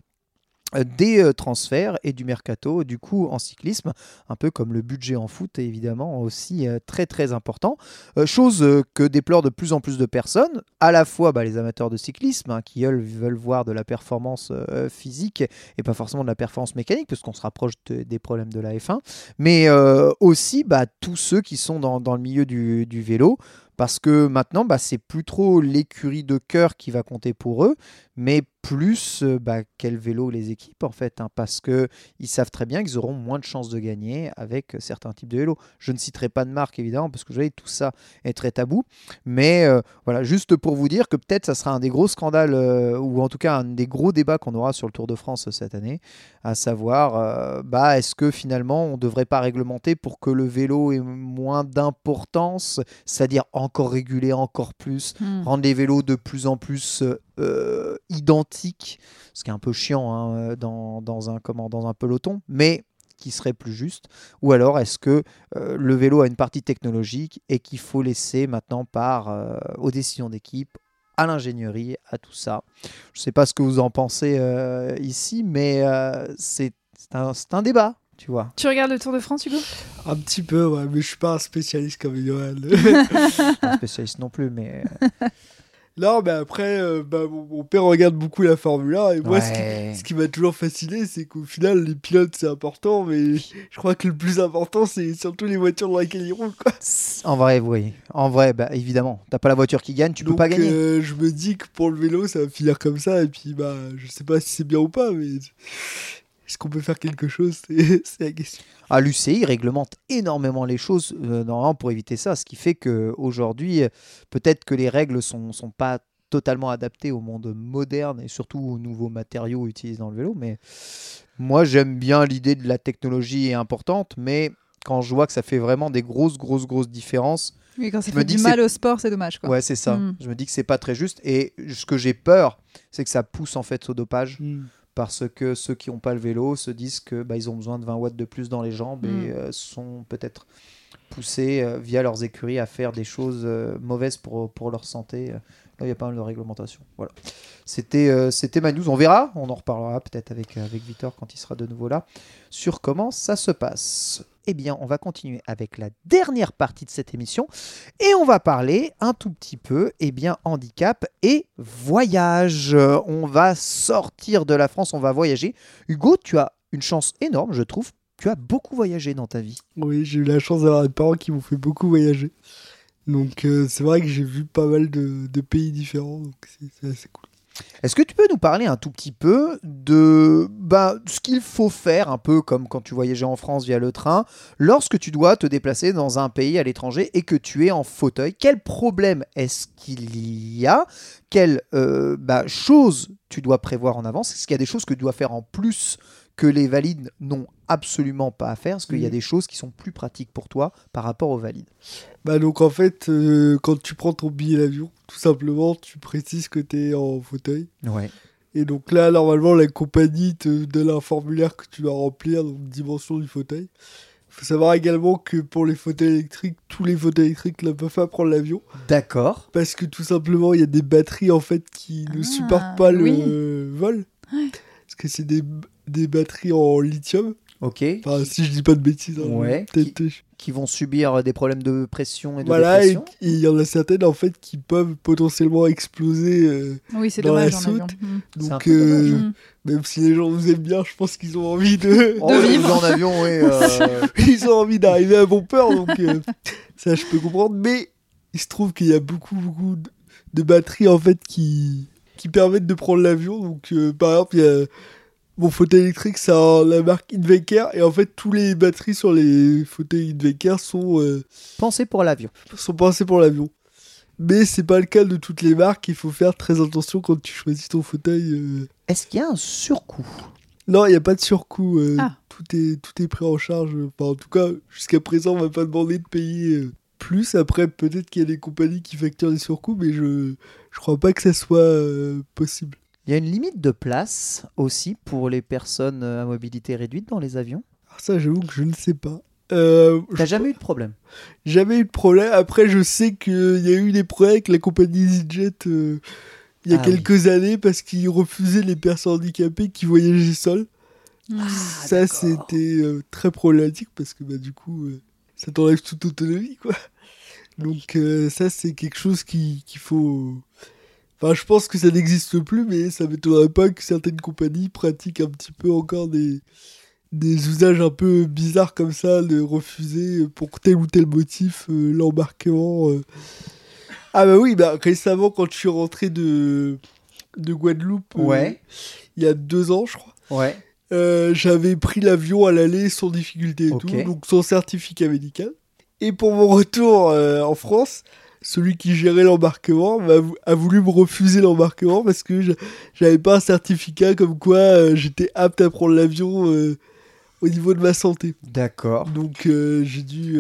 des euh, transferts et du mercato, du coup en cyclisme, un peu comme le budget en foot est évidemment aussi euh, très très important. Euh, chose euh, que déplorent de plus en plus de personnes, à la fois bah, les amateurs de cyclisme hein, qui eux, veulent voir de la performance euh, physique et pas forcément de la performance mécanique, puisqu'on se rapproche de- des problèmes de la F1, mais euh, aussi bah, tous ceux qui sont dans, dans le milieu du, du vélo. Parce que maintenant, bah, c'est plus trop l'écurie de cœur qui va compter pour eux, mais plus euh, bah, quel vélo les équipes en fait, hein, parce que ils savent très bien qu'ils auront moins de chances de gagner avec certains types de vélos. Je ne citerai pas de marque évidemment parce que vous voyez tout ça est très tabou, mais euh, voilà juste pour vous dire que peut-être ça sera un des gros scandales euh, ou en tout cas un des gros débats qu'on aura sur le Tour de France cette année, à savoir euh, bah est-ce que finalement on ne devrait pas réglementer pour que le vélo ait moins d'importance, c'est-à-dire encore réguler encore plus, Hmm. rendre les vélos de plus en plus euh, identiques, ce qui est un peu chiant hein, dans, dans un, comment, dans un peloton, mais qui serait plus juste Ou alors est-ce que euh, le vélo a une partie technologique et qu'il faut laisser maintenant part euh, aux décisions d'équipe, à l'ingénierie, à tout ça? Je ne sais pas ce que vous en pensez euh, ici, mais euh, c'est c'est un, c'est un débat, tu vois. Tu regardes le Tour de France, Hugo? Un petit peu, ouais, mais je suis pas un spécialiste comme Johan. Pas un spécialiste non plus, mais... euh, non, mais après, euh, bah, mon, mon père regarde beaucoup la Formule 1 et moi, ce qui, ouais. ce qui m'a toujours fasciné, c'est qu'au final, les pilotes, c'est important, mais je crois que le plus important, c'est surtout les voitures dans lesquelles ils roulent. Quoi. En vrai, oui. En vrai, bah, évidemment. T'as pas la voiture qui gagne, tu peux Donc, pas gagner. euh, je me dis que pour le vélo, ça va finir comme ça, et puis, bah, je sais pas si c'est bien ou pas, mais est-ce qu'on peut faire quelque chose? C'est la question. Ah, l'UCI réglemente énormément les choses euh, normalement pour éviter ça, ce qui fait qu'aujourd'hui, peut-être que les règles sont, sont pas totalement adaptées au monde moderne et surtout aux nouveaux matériaux utilisés dans le vélo. Mais moi, j'aime bien l'idée de la technologie est importante, mais quand je vois que ça fait vraiment des grosses, grosses, grosses différences, Oui, quand ça Je me fait dis du mal au sport, c'est dommage. Quoi. ouais, c'est ça. Mm. Je me dis que c'est pas très juste. Et ce que j'ai peur, c'est que ça pousse en fait au dopage parce que ceux qui n'ont pas le vélo se disent que bah, ils ont besoin de 20 watts de plus dans les jambes et Mm. euh, sont peut-être poussés euh, via leurs écuries à faire des choses euh, mauvaises pour, pour leur santé. Là, il y a pas mal de réglementation. Voilà. C'était c'était ma news. On verra. On en reparlera peut-être avec, avec Victor quand il sera de nouveau là sur comment ça se passe. Eh bien, on va continuer avec la dernière partie de cette émission et on va parler un tout petit peu eh bien, handicap et voyage. Euh, On va sortir de la France, on va voyager. Hugo, tu as une chance énorme, je trouve. Tu as beaucoup voyagé dans ta vie. Oui, j'ai eu la chance d'avoir des parents qui m'ont fait beaucoup voyager. Donc, euh, c'est vrai que j'ai vu pas mal de, de pays différents, donc c'est c'est assez cool. Est-ce que tu peux nous parler un tout petit peu de bah, ce qu'il faut faire, un peu comme quand tu voyageais en France via le train, lorsque tu dois te déplacer dans un pays à l'étranger et que tu es en fauteuil? Quel problème est-ce qu'il y a? Quelles euh, bah, choses tu dois prévoir en avance? Est-ce qu'il y a des choses que tu dois faire en plus que les valides n'ont absolument pas à faire Est-ce qu'il y a Mhm. des choses qui sont plus pratiques pour toi par rapport aux valides Bah donc en fait, euh, quand tu prends ton billet d'avion, tout simplement, tu précises que tu es en fauteuil. Ouais. Et donc là, normalement, la compagnie te donne un formulaire que tu dois remplir, donc dimension du fauteuil. Il faut savoir également que pour les fauteuils électriques, tous les fauteuils électriques ne peuvent pas prendre l'avion. D'accord. Parce que tout simplement, il y a des batteries en fait qui ne Ah, supportent pas le oui. vol. Ouais. Parce que c'est des, des batteries en lithium. Ok. Enfin, si je dis pas de bêtises. hein, Ouais. euh, Qui vont subir des problèmes de pression et de Voilà, et dépression. et il y en a certaines en fait qui peuvent potentiellement exploser. euh, Oui, Dans la dommage soute. Mm. Donc, euh, Mm. même si les gens nous aiment bien, je pense qu'ils ont envie de. Oh, vivre. en avion, oui. euh, ils ont envie d'arriver à bon port, donc euh, ça je peux comprendre. Mais il se trouve qu'il y a beaucoup, beaucoup de, de batteries en fait qui, qui permettent de prendre l'avion. Donc euh, par exemple, il y a mon fauteuil électrique, c'est la marque Inveker, et en fait, tous les batteries sur les fauteuils Inveker sont, euh, Pensez pour l'avion. sont pensées pour l'avion. Mais c'est pas le cas de toutes les marques, il faut faire très attention quand tu choisis ton fauteuil. euh. Est-ce qu'il y a un surcoût? Non, il n'y a pas de surcoût. euh, Ah. tout, est, tout est pris en charge. Enfin, en tout cas, jusqu'à présent, on m'a pas demandé de payer euh, plus. Après, peut-être qu'il y a des compagnies qui facturent des surcoûts, mais je je crois pas que ça soit euh, possible. Il y a une limite de place aussi pour les personnes euh, à mobilité réduite dans les avions? Alors ça, j'avoue que je ne sais pas. Euh, T'as jamais eu de problème? Jamais eu de problème. Après, je sais qu'il y a eu des problèmes avec la compagnie EasyJet euh, il y a Ah oui. quelques années parce qu'ils refusaient les personnes handicapées qui voyageaient seules. Mm. ça, c'était euh, très problématique parce que bah, du coup, euh, ça t'enlève toute autonomie, quoi. Donc, euh, ça, c'est quelque chose qui- qu'il faut. Enfin, je pense que ça n'existe plus, mais ça m'étonnerait pas que certaines compagnies pratiquent un petit peu encore des, des usages un peu bizarres comme ça, de refuser pour tel ou tel motif euh, l'embarquement. euh. Ah, bah oui, bah, récemment, quand je suis rentré de, de Guadeloupe euh, Ouais. il y a deux ans, je crois. Ouais. Euh, j'avais pris l'avion à l'aller sans difficulté et tout, donc sans certificat médical. Et pour mon retour euh, en France, celui qui gérait l'embarquement a voulu me refuser l'embarquement parce que j'avais pas un certificat comme quoi euh, j'étais apte à prendre l'avion euh, au niveau de ma santé. D'accord. Donc euh, j'ai dû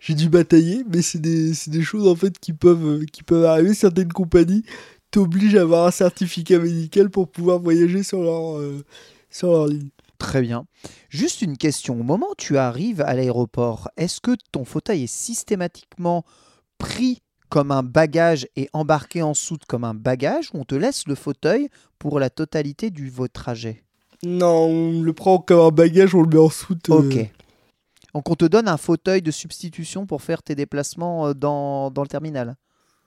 j'ai dû batailler, mais c'est des, des choses en fait qui peuvent qui peuvent arriver. Certaines compagnies t'obligent à avoir un certificat médical pour pouvoir voyager sur leur euh, sur leur ligne. Très bien. Juste une question. Au moment où tu arrives à l'aéroport, est-ce que ton fauteuil est systématiquement pris comme un bagage et embarqué en soute comme un bagage ou on te laisse le fauteuil pour la totalité du votre trajet Non, on le prend comme un bagage, on le met en soute. euh, Ok. Donc on te donne un fauteuil de substitution pour faire tes déplacements euh, dans, dans le terminal?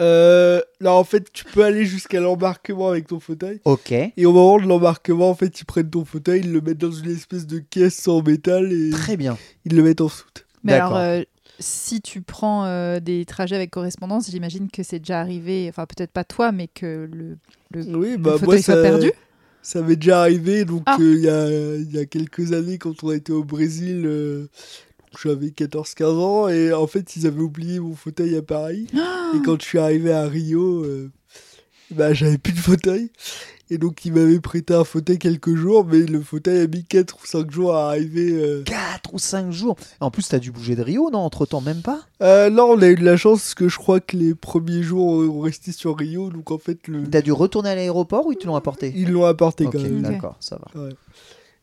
Euh, là, en fait, tu peux aller jusqu'à l'embarquement avec ton fauteuil. Ok. Et au moment de l'embarquement, en fait, ils prennent ton fauteuil, ils le mettent dans une espèce de caisse en métal et Très bien. ils le mettent en soute. Mais alors, D'accord. euh, si tu prends euh, des trajets avec correspondance, j'imagine que c'est déjà arrivé, enfin peut-être pas toi, mais que le, le, Oui, le bah moi, fauteuil soit ça, perdu. ça m'est déjà arrivé. Donc, Ah. euh, il y, a, il y a quelques années, quand on a été au Brésil, euh, j'avais 14-15 ans et en fait, ils avaient oublié mon fauteuil à Paris. Et quand je suis arrivé à Rio, bah, j'avais plus de fauteuil. Et donc, ils m'avaient prêté un fauteuil quelques jours, mais le fauteuil a mis 4 ou 5 jours à arriver. euh. 4 ou 5 jours. En plus, tu as dû bouger de Rio, non Entre-temps, même pas? Euh, non, on a eu de la chance parce que je crois que les premiers jours ont resté sur Rio. Donc, en fait, le... Tu as dû retourner à l'aéroport ou ils te l'ont apporté? Ils l'ont apporté Ok, quand même. d'accord, ça va.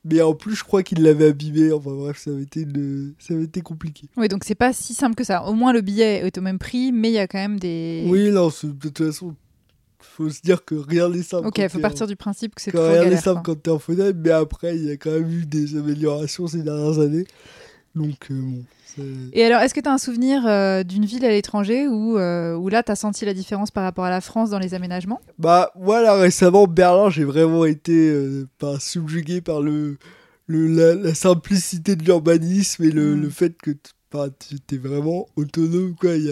Mais en plus, je crois qu'ils l'avaient abîmé. Enfin bref, ça avait été, une- ça avait été compliqué. Oui, donc c'est pas si simple que ça. Au moins le billet est au même prix, mais il y a quand même des. Oui, non, c'est- de toute façon, faut se dire que rien n'est simple. Ok, il faut partir en- du principe que c'est toujours rien n'est simple quoi. quand t'es en fauteuil, mais après, il y a quand même eu des améliorations ces dernières années. Donc, euh, bon. Et alors, est-ce que tu as un souvenir euh, d'une ville à l'étranger où, euh, où là, tu as senti la différence par rapport à la France dans les aménagements? Bah, voilà, récemment, Berlin, j'ai vraiment été pas subjugué par le, le, la, la simplicité de l'urbanisme et le, Mm. le fait que tu étais vraiment autonome, quoi. Y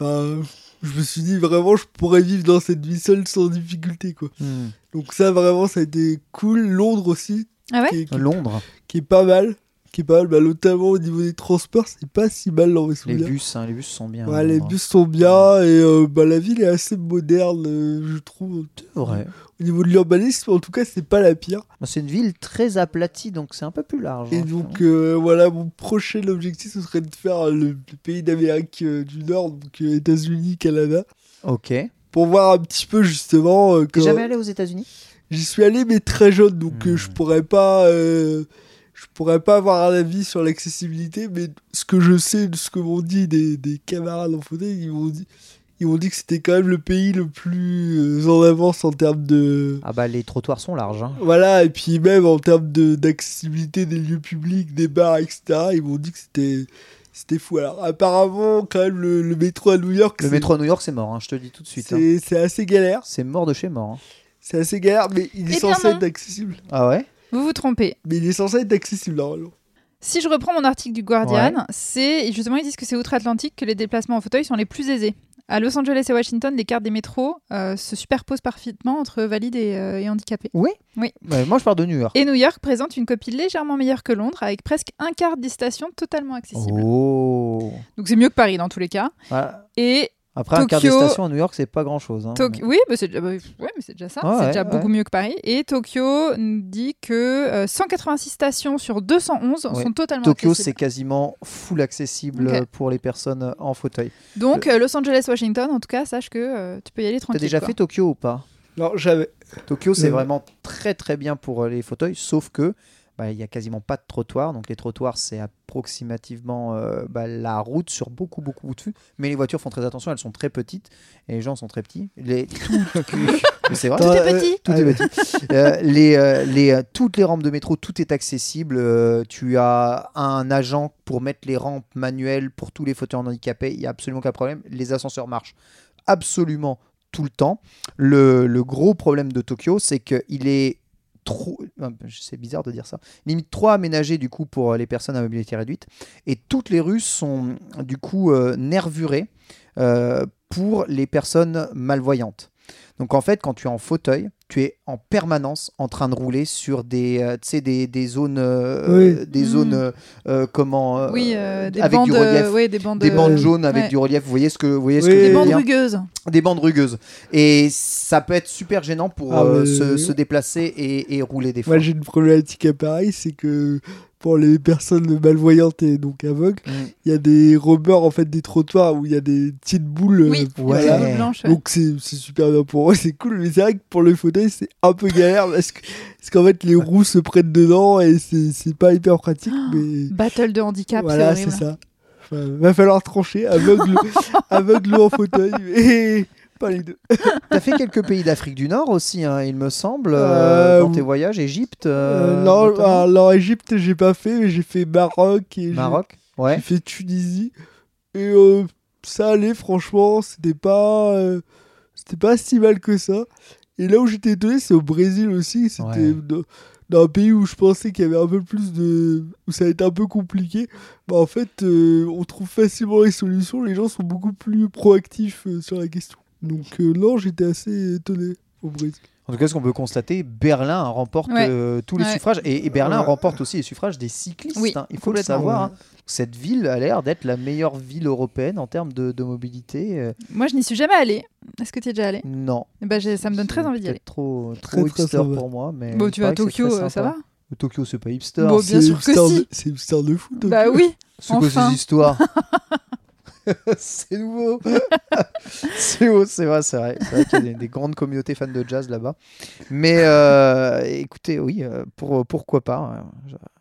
a- je me suis dit, vraiment, je pourrais vivre dans cette vie seule sans difficulté, quoi. Hmm. Donc ça, vraiment, ça a été cool. Londres aussi, Ah ouais qui, est, qui- Londres, qui est pas mal. Qui est pas mal, bah, notamment au niveau des transports, c'est pas si mal dans mes les bus, hein, les bus sont bien. Ouais, les Londres. bus sont bien et euh, bah, la ville est assez moderne, euh, je trouve. C'est vrai. Au niveau de l'urbanisme, en tout cas, c'est pas la pire. Bah, C'est une ville très aplatie, donc c'est un peu plus large. Et hein. donc, euh, voilà, mon prochain objectif, ce serait de faire le, le pays d'Amérique du Nord, donc États-Unis, Canada, Ok. T'es pour voir un petit peu justement. quand- jamais allé aux États-Unis? J'y suis allé, mais très jeune, donc Hmm. je pourrais pas. Je pourrais pas avoir un avis sur l'accessibilité, mais ce que je sais, de ce que m'ont dit des, des camarades en fauteuil, ils m'ont dit, ils m'ont dit que c'était quand même le pays le plus euh, en avance en termes de, Ah bah les trottoirs sont larges. hein. Voilà, et puis même en termes de- d'accessibilité des lieux publics, des bars, etc., ils m'ont dit que c'était c'était fou. Alors apparemment, quand même, le, le métro à New York, Le métro à New York, c'est mort, hein, je te le dis tout de suite. hein. c'est c'est assez galère. C'est mort de chez mort. hein. C'est assez galère, mais il est Eh censé être accessible. Ah ouais? Vous vous trompez. Mais il est censé être accessible, normalement. Si je reprends mon article du Guardian, c'est justement ils disent que c'est outre-Atlantique que les déplacements en fauteuil sont les plus aisés. À Los Angeles et Washington, les cartes des métros euh, se superposent parfaitement entre valides et, euh, et handicapés. Oui Oui. Moi, je parle de New York. Et New York présente une copie légèrement meilleure que Londres, avec presque un quart des stations totalement accessibles. Oh Donc c'est mieux que Paris dans tous les cas. Voilà. Et Après, un quart des stations à New York, c'est pas grand-chose. hein. Tok- oui, bah, c'est déjà, bah, ouais, mais c'est déjà ça. Ouais, c'est déjà ouais, beaucoup mieux que Paris. Et Tokyo nous dit que euh, 186 stations sur 211 Ouais. sont totalement Tokyo, c'est quasiment full accessible euh, pour les personnes euh, en fauteuil. Donc euh, Los Angeles, Washington, en tout cas, sache que euh, tu peux y aller T'as tranquille. déjà quoi. fait Tokyo ou pas? Non, jamais. Tokyo, c'est Euh. vraiment très très bien pour euh, les fauteuils, sauf que bah, il y a quasiment pas de trottoir. Donc les trottoirs, c'est approximativement euh, bah, la route sur beaucoup beaucoup de fûts. Mais les voitures font très attention, elles sont très petites et les gens sont très petits. Les... C'est vrai. Tout est Attends, petit. Tout est petit. Euh, les, euh, les, euh, toutes les rampes de métro, tout est accessible. Euh, tu as un agent pour mettre les rampes manuelles pour tous les fauteuils handicapés. Il n'y a absolument aucun problème. Les ascenseurs marchent absolument tout le temps. Le, le gros problème de Tokyo, c'est qu'il est trop. euh, C'est bizarre de dire ça. Limite trop aménagé du coup pour les personnes à mobilité réduite. Et toutes les rues sont du coup euh, nervurées euh, pour les personnes malvoyantes. Donc en fait, quand tu es en fauteuil, tu es en permanence en train de rouler sur des, euh, tu sais, des, des zones, euh, Oui. des zones, euh, comment, euh, Oui, euh, des avec bandes, du relief, euh, ouais, des bandes, des bandes euh, jaunes avec ouais. du relief. Vous voyez ce que, vous voyez ce Oui. que je Des veux bandes dire rugueuses. Des bandes rugueuses. Et ça peut être super gênant pour Ah, euh, se, se déplacer et, et rouler des fois. Moi, j'ai une problématique à pareil, c'est que pour les personnes malvoyantes et donc aveugles, Mm. il y a des rebords en fait des trottoirs où il y a des petites boules. euh, Oui, des voilà. blanches. ouais. Donc c'est c'est super bien pour eux, c'est cool, mais c'est vrai que pour le fauteuil c'est un peu galère parce que parce qu'en fait les roues se prennent dedans et c'est c'est pas hyper pratique, mais Battle de handicap, voilà c'est ça. Enfin, va falloir trancher, aveugle, aveugle en fauteuil, mais pas les deux. T'as fait quelques pays d'Afrique du Nord aussi, hein, il me semble, euh, Euh, dans tes voyages, Égypte, euh, Euh, non, alors Égypte j'ai pas fait, mais j'ai fait Maroc et j'ai- Maroc. Ouais. J'ai fait Tunisie et euh, ça allait franchement, c'était pas c'était pas si mal que ça. Et là où j'étais étonné, c'est au Brésil aussi, c'était Ouais. dans, dans un pays où je pensais qu'il y avait un peu plus de où ça allait être un peu compliqué. Bah en fait, euh, on trouve facilement les solutions, les gens sont beaucoup plus proactifs euh, sur la question. Donc euh, non, j'étais assez étonné au Brésil. En tout cas, ce qu'on peut constater, Berlin remporte Ouais. euh, tous les Ouais. suffrages et, et Berlin Ouais. remporte aussi les suffrages des cyclistes. Oui, hein. Il faut le savoir. Ouais. hein. Cette ville a l'air d'être la meilleure ville européenne en termes de, de mobilité. euh, Moi, je n'y suis jamais allée. Est-ce que tu es déjà allée? Non. Eh ben, Ça me donne très envie d'y aller. Trop, Très, trop très hipster pour moi. Mais Bon, tu vas à Tokyo, euh, ça va? Tokyo, c'est pas hipster. Bon, bien C'est sûr que hipster si. de- C'est hipster de fou. Tokyo. Bah oui. C'est quoi Enfin. ces histoires C'est nouveau. c'est vrai, c'est vrai. C'est vrai qu'il y a des, des grandes communautés fans de jazz là-bas. Mais euh, écoutez, oui, euh, pour, pourquoi pas. hein.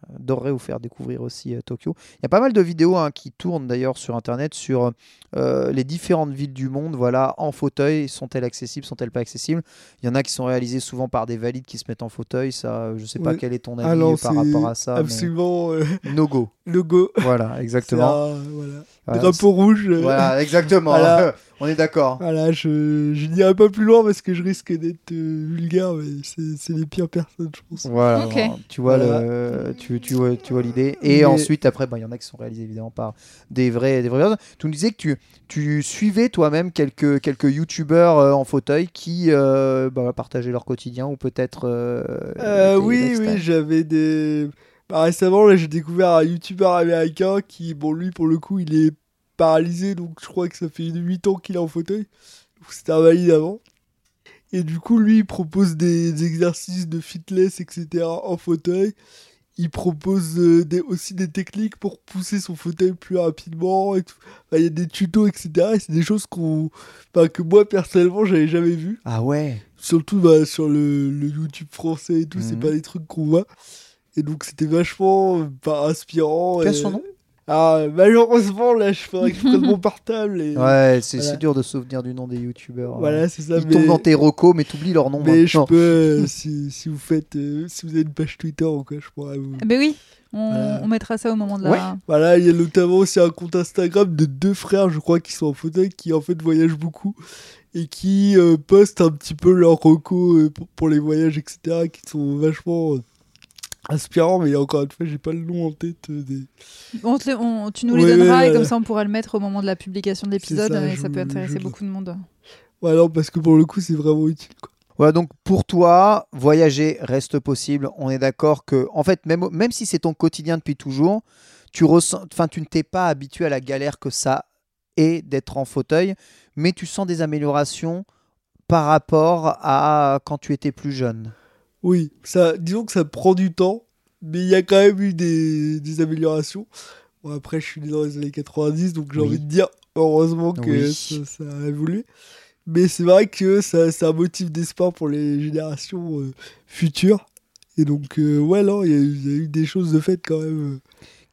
J'adorerais vous faire découvrir aussi euh, Tokyo. Il y a pas mal de vidéos hein, qui tournent d'ailleurs sur Internet sur euh, les différentes villes du monde. Voilà, en fauteuil, sont-elles accessibles, sont-elles pas accessibles? Il y en a qui sont réalisées souvent par des valides qui se mettent en fauteuil. Ça, je sais pas quel est ton avis Ah euh, par rapport à ça. Absolument No go. le go. Voilà, exactement. Voilà. Voilà, Drapeau rouge. euh, voilà, exactement. Voilà. On est d'accord. Voilà, je, je n'irai pas plus loin parce que je risque d'être euh, vulgaire, mais c'est c'est les pires personnes, je pense. Voilà, tu vois Voilà. le, tu, tu vois, tu vois l'idée. Et Mais- ensuite, après, bah, il y en a qui sont réalisés évidemment par des vrais, des vraies personnes. Tu nous disais que tu, tu suivais toi-même quelques, quelques youtubeurs euh, en fauteuil qui euh, bah, partageaient leur quotidien ou peut-être. euh, Euh, oui, oui, j'avais des. Bah, récemment, là, j'ai découvert un youtubeur américain qui, bon, lui, pour le coup, il est paralysé, donc je crois que ça fait 8 ans qu'il est en fauteuil. Donc c'était invalide avant. Et du coup, lui, il propose des, des exercices de fitness, etc. en fauteuil. Il propose euh, des, aussi des techniques pour pousser son fauteuil plus rapidement. et tout. Enfin, Il y a des tutos, etc. Et c'est des choses qu'on, enfin, que moi, personnellement, j'avais jamais vues. Ah ouais. Surtout bah, sur le, le YouTube français et tout, c'est Mhm. pas des trucs qu'on voit. Et donc c'était vachement euh, bah, inspirant. As et- son nom? Ah, malheureusement, là, je faudrait que je prenne mon portable. Et... Ouais, c'est Voilà. dur de se souvenir du nom des youtubeurs. Voilà, c'est ça. Ils mais... tombent dans tes recos, mais t'oublies leur nom. Mais je peux, euh, si, si vous faites, euh, si vous avez une page Twitter ou quoi, je pourrais vous. Eh Ben oui. On, Voilà. on mettra ça au moment de la. Ouais. Voilà, il y a notamment aussi un compte Instagram de deux frères, je crois, qui sont en fauteuil, qui en fait voyagent beaucoup et qui euh, postent un petit peu leurs recos euh, pour, pour les voyages, etc., qui sont vachement inspirants. Mais encore une fois, j'ai pas le nom en tête euh, des. On te on- tu nous Ouais, les donneras ouais, et ouais. comme ça on pourra le mettre au moment de la publication de l'épisode ça, et je ça peut intéresser je- beaucoup de monde. Ouais, non, parce que pour le coup, c'est vraiment utile. Quoi. Voilà, donc pour toi, voyager reste possible. On est d'accord que, en fait, même, même si c'est ton quotidien depuis toujours, tu ressens, enfin, tu ne t'es pas habitué à la galère que ça est d'être en fauteuil, mais tu sens des améliorations par rapport à quand tu étais plus jeune. Oui, ça, disons que ça prend du temps, mais il y a quand même eu des, des améliorations. Bon, après, je suis né dans les années 90, donc j'ai Oui. envie de dire, heureusement que Oui. ça, ça a évolué. Mais c'est vrai que ça, c'est un motif d'espoir pour les générations euh, futures. Et donc, euh, ouais, non, il y, a eu- il y a eu des choses de fait quand même. euh.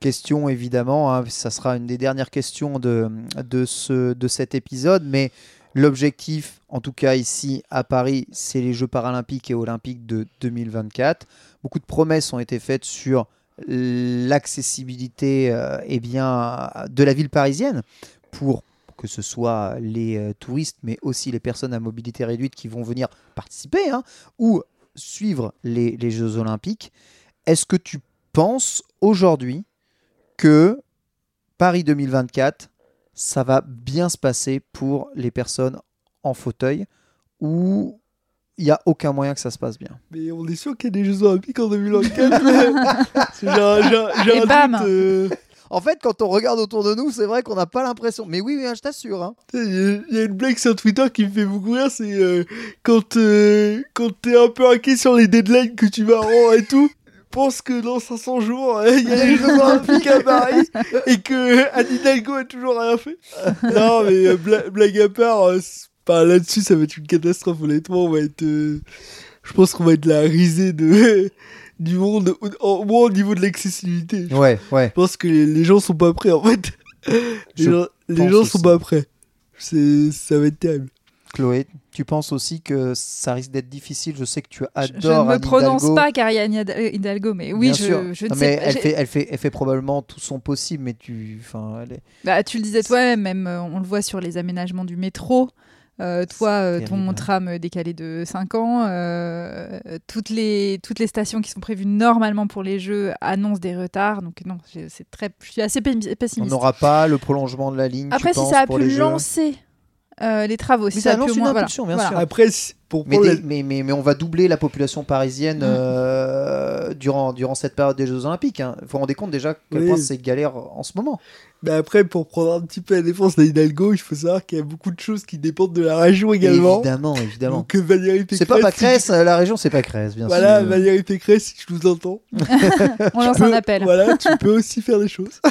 Question évidemment, hein, ça sera une des dernières questions de, de, ce, de cet épisode, mais l'objectif, en tout cas ici à Paris, c'est les Jeux paralympiques et olympiques de 2024. Beaucoup de promesses ont été faites sur l'accessibilité euh, eh de la ville parisienne pour que ce soit les euh, touristes, mais aussi les personnes à mobilité réduite qui vont venir participer hein, ou suivre les, les Jeux olympiques. Est-ce que tu penses aujourd'hui que Paris 2024, ça va bien se passer pour les personnes en fauteuil où il n'y a aucun moyen que ça se passe bien. Mais on est sûr qu'il y a des Jeux Olympiques en 2024. C'est- j'ai un- j'ai un- j'ai Et un bam doute, euh, En fait, quand on regarde autour de nous, c'est vrai qu'on n'a pas l'impression. Mais oui, oui, je t'assure. hein. Il y, a- il y a une blague sur Twitter qui me fait beaucoup rire, c'est euh, quand, euh, quand t'es un peu inquiet sur les deadlines que tu vas rendre et tout, pense que dans 500 jours, euh, il y a les Jeux Olympiques à Paris et que Anne Hidalgo a toujours rien fait. Non, mais euh, bla- blague à part, bah, là-dessus, ça va être une catastrophe, honnêtement. On va être, euh, je pense qu'on va être la risée de, du monde, au, moins au niveau de l'accessibilité. Je Ouais, ouais. pense que les, les gens sont pas prêts, en fait. Les Je gens, les gens sont pas prêts. C'est, ça va être terrible. Chloé, tu penses aussi que ça risque d'être difficile? Je sais que tu adores je ne me Anne prononce Hidalgo. pas Ariane Hid- Hidalgo, mais oui, Bien je, sûr. je ne Non, sais mais pas. elle fait, elle, fait, elle fait probablement tout son possible, mais tu. Enfin, elle est... Bah, tu le disais toi-même, même, euh, on le voit sur les aménagements du métro. Euh, toi, euh, ton hein. tram décalé de 5 ans, euh, toutes, les, toutes les stations qui sont prévues normalement pour les jeux annoncent des retards. Donc non, c'est très, je suis assez pé- On pessimiste. n'aura pas le prolongement de la ligne. tu Après, si penses, ça a pu Jeux? lancer euh, les travaux, si Oui, ça, ça lance une moins- voilà. impulsion, bien Voilà. sûr. Après, pour Mais, mais, mais, mais on va doubler la population parisienne Mm. euh, durant, durant cette période des Jeux Olympiques. Hein. Vous vous rendez compte déjà à quel Oui. point c'est galère en ce moment. Mais après, pour prendre un petit peu la défense d'Hidalgo, il faut savoir qu'il y a beaucoup de choses qui dépendent de la région également. Évidemment, évidemment. Donc euh, Valérie Pécresse. C'est pas Pécresse, la région c'est Pécresse, bien Voilà, sûr. Valérie Pécresse, si tu nous entends. On lance un appel. Voilà, tu peux aussi faire des choses.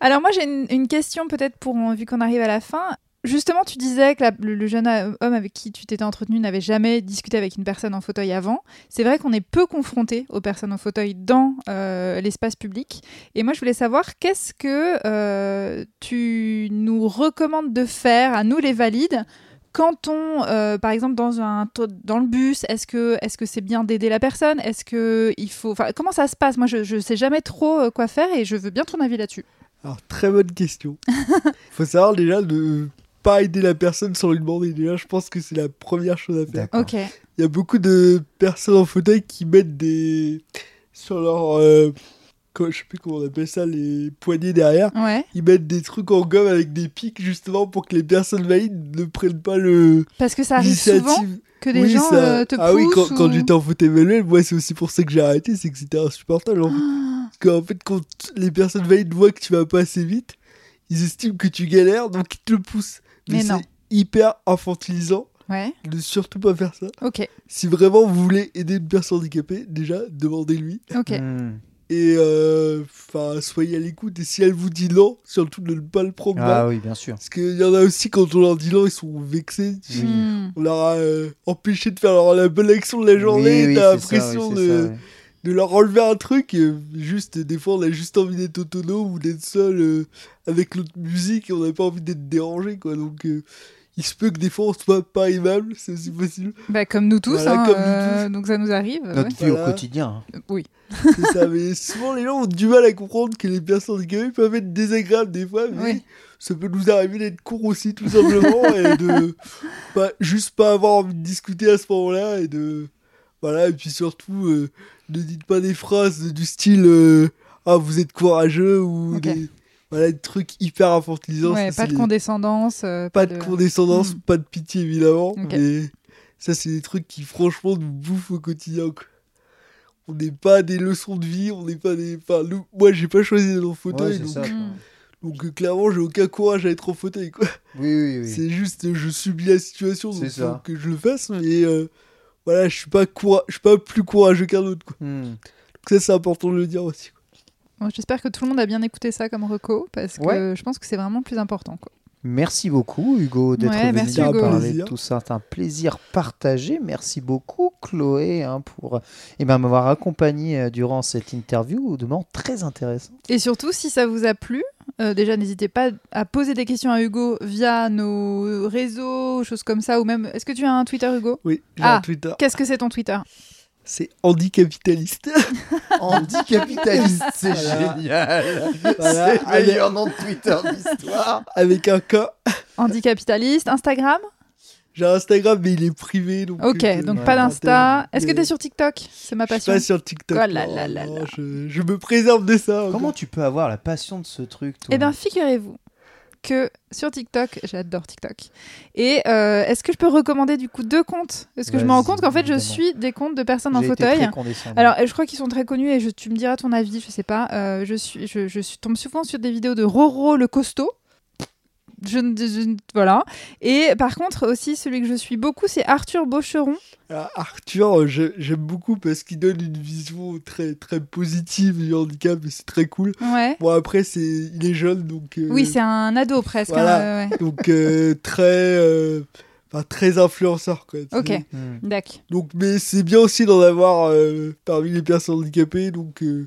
Alors moi j'ai une, question peut-être pour vu qu'on arrive à la fin. Justement, tu disais que le, jeune homme avec qui tu t'étais entretenu n'avait jamais discuté avec une personne en fauteuil avant. C'est vrai qu'on est peu confronté aux personnes en fauteuil dans euh, l'espace public. Et moi, je voulais savoir qu'est-ce que euh, tu nous recommandes de faire à nous les valides quand on, euh, par exemple, dans un dans le bus, est-ce que est-ce que c'est bien d'aider la personne? Est-ce que il faut, comment ça se passe? Moi, je je sais jamais trop euh, quoi faire et je veux bien ton avis là-dessus. Alors, très bonne question. faut savoir déjà de pas aider la personne sans lui demander. Déjà, je pense que c'est la première chose à faire. Ok. Il y a beaucoup de personnes en fauteuil qui mettent des. sur leur. euh, Je sais plus comment on appelle ça, les poignées derrière. Ouais. Ils mettent des trucs en gomme avec des pics justement pour que les personnes valides ne prennent pas le. Parce que ça arrive souvent que des Oui, gens ça- euh, te Ah oui, quand, poussent quand ou- j'étais en fauteuil manuel, moi c'est aussi pour ça que j'ai arrêté, c'est que c'était insupportable. En fait. Parce qu'en fait, quand les personnes valides voient que tu vas pas assez vite, ils estiment que tu galères, donc ils te le poussent. Mais c'est non. hyper infantilisant Ouais, de surtout pas faire ça. ok, Si vraiment vous voulez aider une personne handicapée, déjà, demandez-lui. ok. Hmm. Et euh, enfin, soyez à l'écoute. Et si elle vous dit non, surtout ne pas le prendre mal. Ah oui, bien sûr. Parce qu'il y en a aussi, quand on leur dit non, ils sont vexés. Oui. Hmm. On leur a euh, empêché de faire leur- la bonne action de la journée. Oui, oui, T'as c'est l'impression oui, de, c'est ça, ouais. De leur enlever un truc. et juste, des fois, on a juste envie d'être autonome ou d'être seul euh, avec l'autre musique et on n'a pas envie d'être dérangé. Quoi. Donc, euh, il se peut que des fois, on soit pas aimable. C'est aussi possible. Bah, comme nous tous, Voilà, hein, comme nous euh, donc ça nous arrive. Notre ouais. vie Voilà. au quotidien. hein. Euh, Oui. C'est ça. Mais souvent, les gens ont du mal à comprendre que les personnes handicapées peuvent être désagréables des fois. Mais Oui. ça peut nous arriver d'être court aussi, tout simplement. et de pas, juste pas avoir envie de discuter à ce moment-là. Et de. Voilà. Et puis surtout, euh, ne dites pas des phrases du style euh, Ah, vous êtes courageux ou des, voilà, des trucs hyper infantilisants. Ouais, Ça, pas de les- condescendance. euh, pas de condescendance, Mm. pas de pitié évidemment. Mais ça, c'est des trucs qui, franchement, nous bouffent au quotidien. quoi. On n'est pas des leçons de vie, on n'est pas des. Enfin, nous, moi, j'ai pas choisi d'être en fauteuil, Ouais, donc, ça, quoi. Mm. donc, euh, clairement, j'ai aucun courage à être en fauteuil. Quoi. Oui, oui, oui. C'est juste, euh, je subis la situation, donc ça. que je le fasse, mais euh, voilà, je suis pas, coura- je suis pas plus courageux qu'un autre. Quoi. Hmm. Donc, ça, c'est important de le dire aussi. Bon, J'espère que tout le monde a bien écouté ça comme reco, parce que Ouais. je pense que c'est vraiment le plus important. Quoi. Merci beaucoup, Hugo, d'être Ouais, venu merci, Hugo. parler de tout ça. C'est un plaisir partagé. Merci beaucoup, Chloé, hein, pour eh ben, m'avoir accompagné euh, durant cette interview, demande très intéressant. Et surtout, si ça vous a plu, euh, déjà n'hésitez pas à poser des questions à Hugo via nos réseaux, choses comme ça, ou même. Est-ce que tu as un Twitter, Hugo Oui, j'ai Ah. un Twitter. Qu'est-ce que c'est ton Twitter C'est anticapitaliste. Anticapitaliste, c'est Voilà. génial. Voilà. C'est le meilleur nom de Twitter d'histoire. avec un K. Anticapitaliste, Instagram J'ai Instagram, mais il est privé. Donc Ok, euh, donc pas d'Insta. Est-ce que tu es sur TikTok? C'est ma Je suis passion. pas sur TikTok. Oh là là là non, là. Je, je me préserve de ça. Comment tu peux avoir la passion de ce truc, toi? Eh bien, figurez-vous que sur TikTok. J'adore TikTok. Et euh, est-ce que je peux recommander du coup deux comptes? Est-ce que je me rends compte qu'en fait je suis des comptes de personnes en fauteuil? alors, je crois qu'ils sont très connus et je, tu me diras ton avis, je sais pas. Euh, je, suis, je, je tombe souvent sur des vidéos de Roro le costaud. Je, ne- je ne- voilà. Et par contre, aussi, celui que je suis beaucoup, c'est Arthur Beaucheron. Ah, Arthur, euh, j'aime beaucoup parce qu'il donne une vision très très positive du handicap et c'est très cool. Ouais. Bon après c'est il est jeune donc euh, Oui, c'est un ado presque. voilà. hein, ouais, donc euh, très euh, enfin, très influenceur quoi. Ok. Hmm. d'accord. Donc mais c'est bien aussi d'en avoir euh, parmi les personnes handicapées donc euh,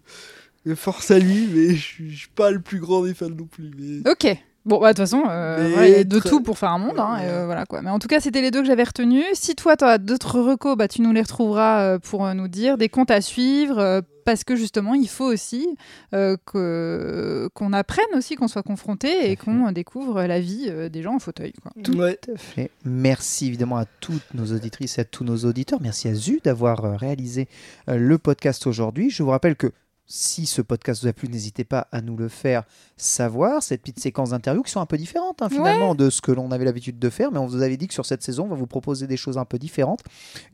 force à lui mais je suis pas le plus grand des fans non plus mais Ok. Bon, bah, de toute façon, euh, il y a de très- tout pour faire un monde. hein, Ouais. et, euh, voilà, quoi. Mais en tout cas, c'était les deux que j'avais retenus. Si toi, tu as d'autres recos, bah, tu nous les retrouveras euh, pour euh, nous dire des comptes à suivre. euh, parce que justement, il faut aussi euh, que- qu'on apprenne aussi, qu'on soit confronté et qu'on découvre la vie euh, des gens en fauteuil. Quoi. ouais. Tout à fait. Merci évidemment à toutes nos auditrices et à tous nos auditeurs. Merci à Zu d'avoir réalisé euh, le podcast aujourd'hui. Je vous rappelle que si ce podcast vous a plu, n'hésitez pas à nous le faire savoir. Cette petite séquence d'interview qui sont un peu différentes hein, finalement de ce que l'on avait l'habitude de faire, mais on vous avait dit que sur cette saison, on va vous proposer des choses un peu différentes.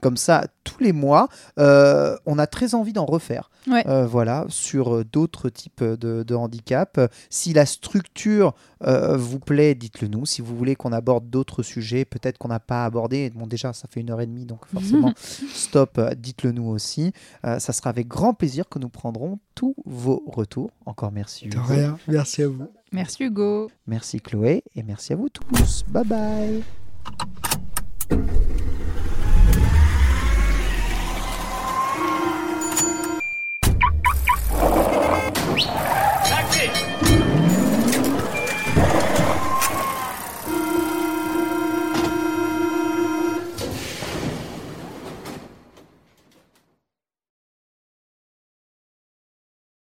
Comme ça, tous les mois, euh, on a très envie d'en refaire. Ouais. Euh, voilà, sur euh, d'autres types de, de handicap. Si la structure euh, vous plaît, dites-le nous. Si vous voulez qu'on aborde d'autres sujets, peut-être qu'on n'a pas abordé, bon déjà ça fait une heure et demie, donc forcément stop, dites-le nous aussi. Ça sera avec grand plaisir que nous prendrons tous vos retours. Encore merci. De rien. Merci à vous. Merci Hugo. Merci Chloé et merci à vous tous. Bye bye.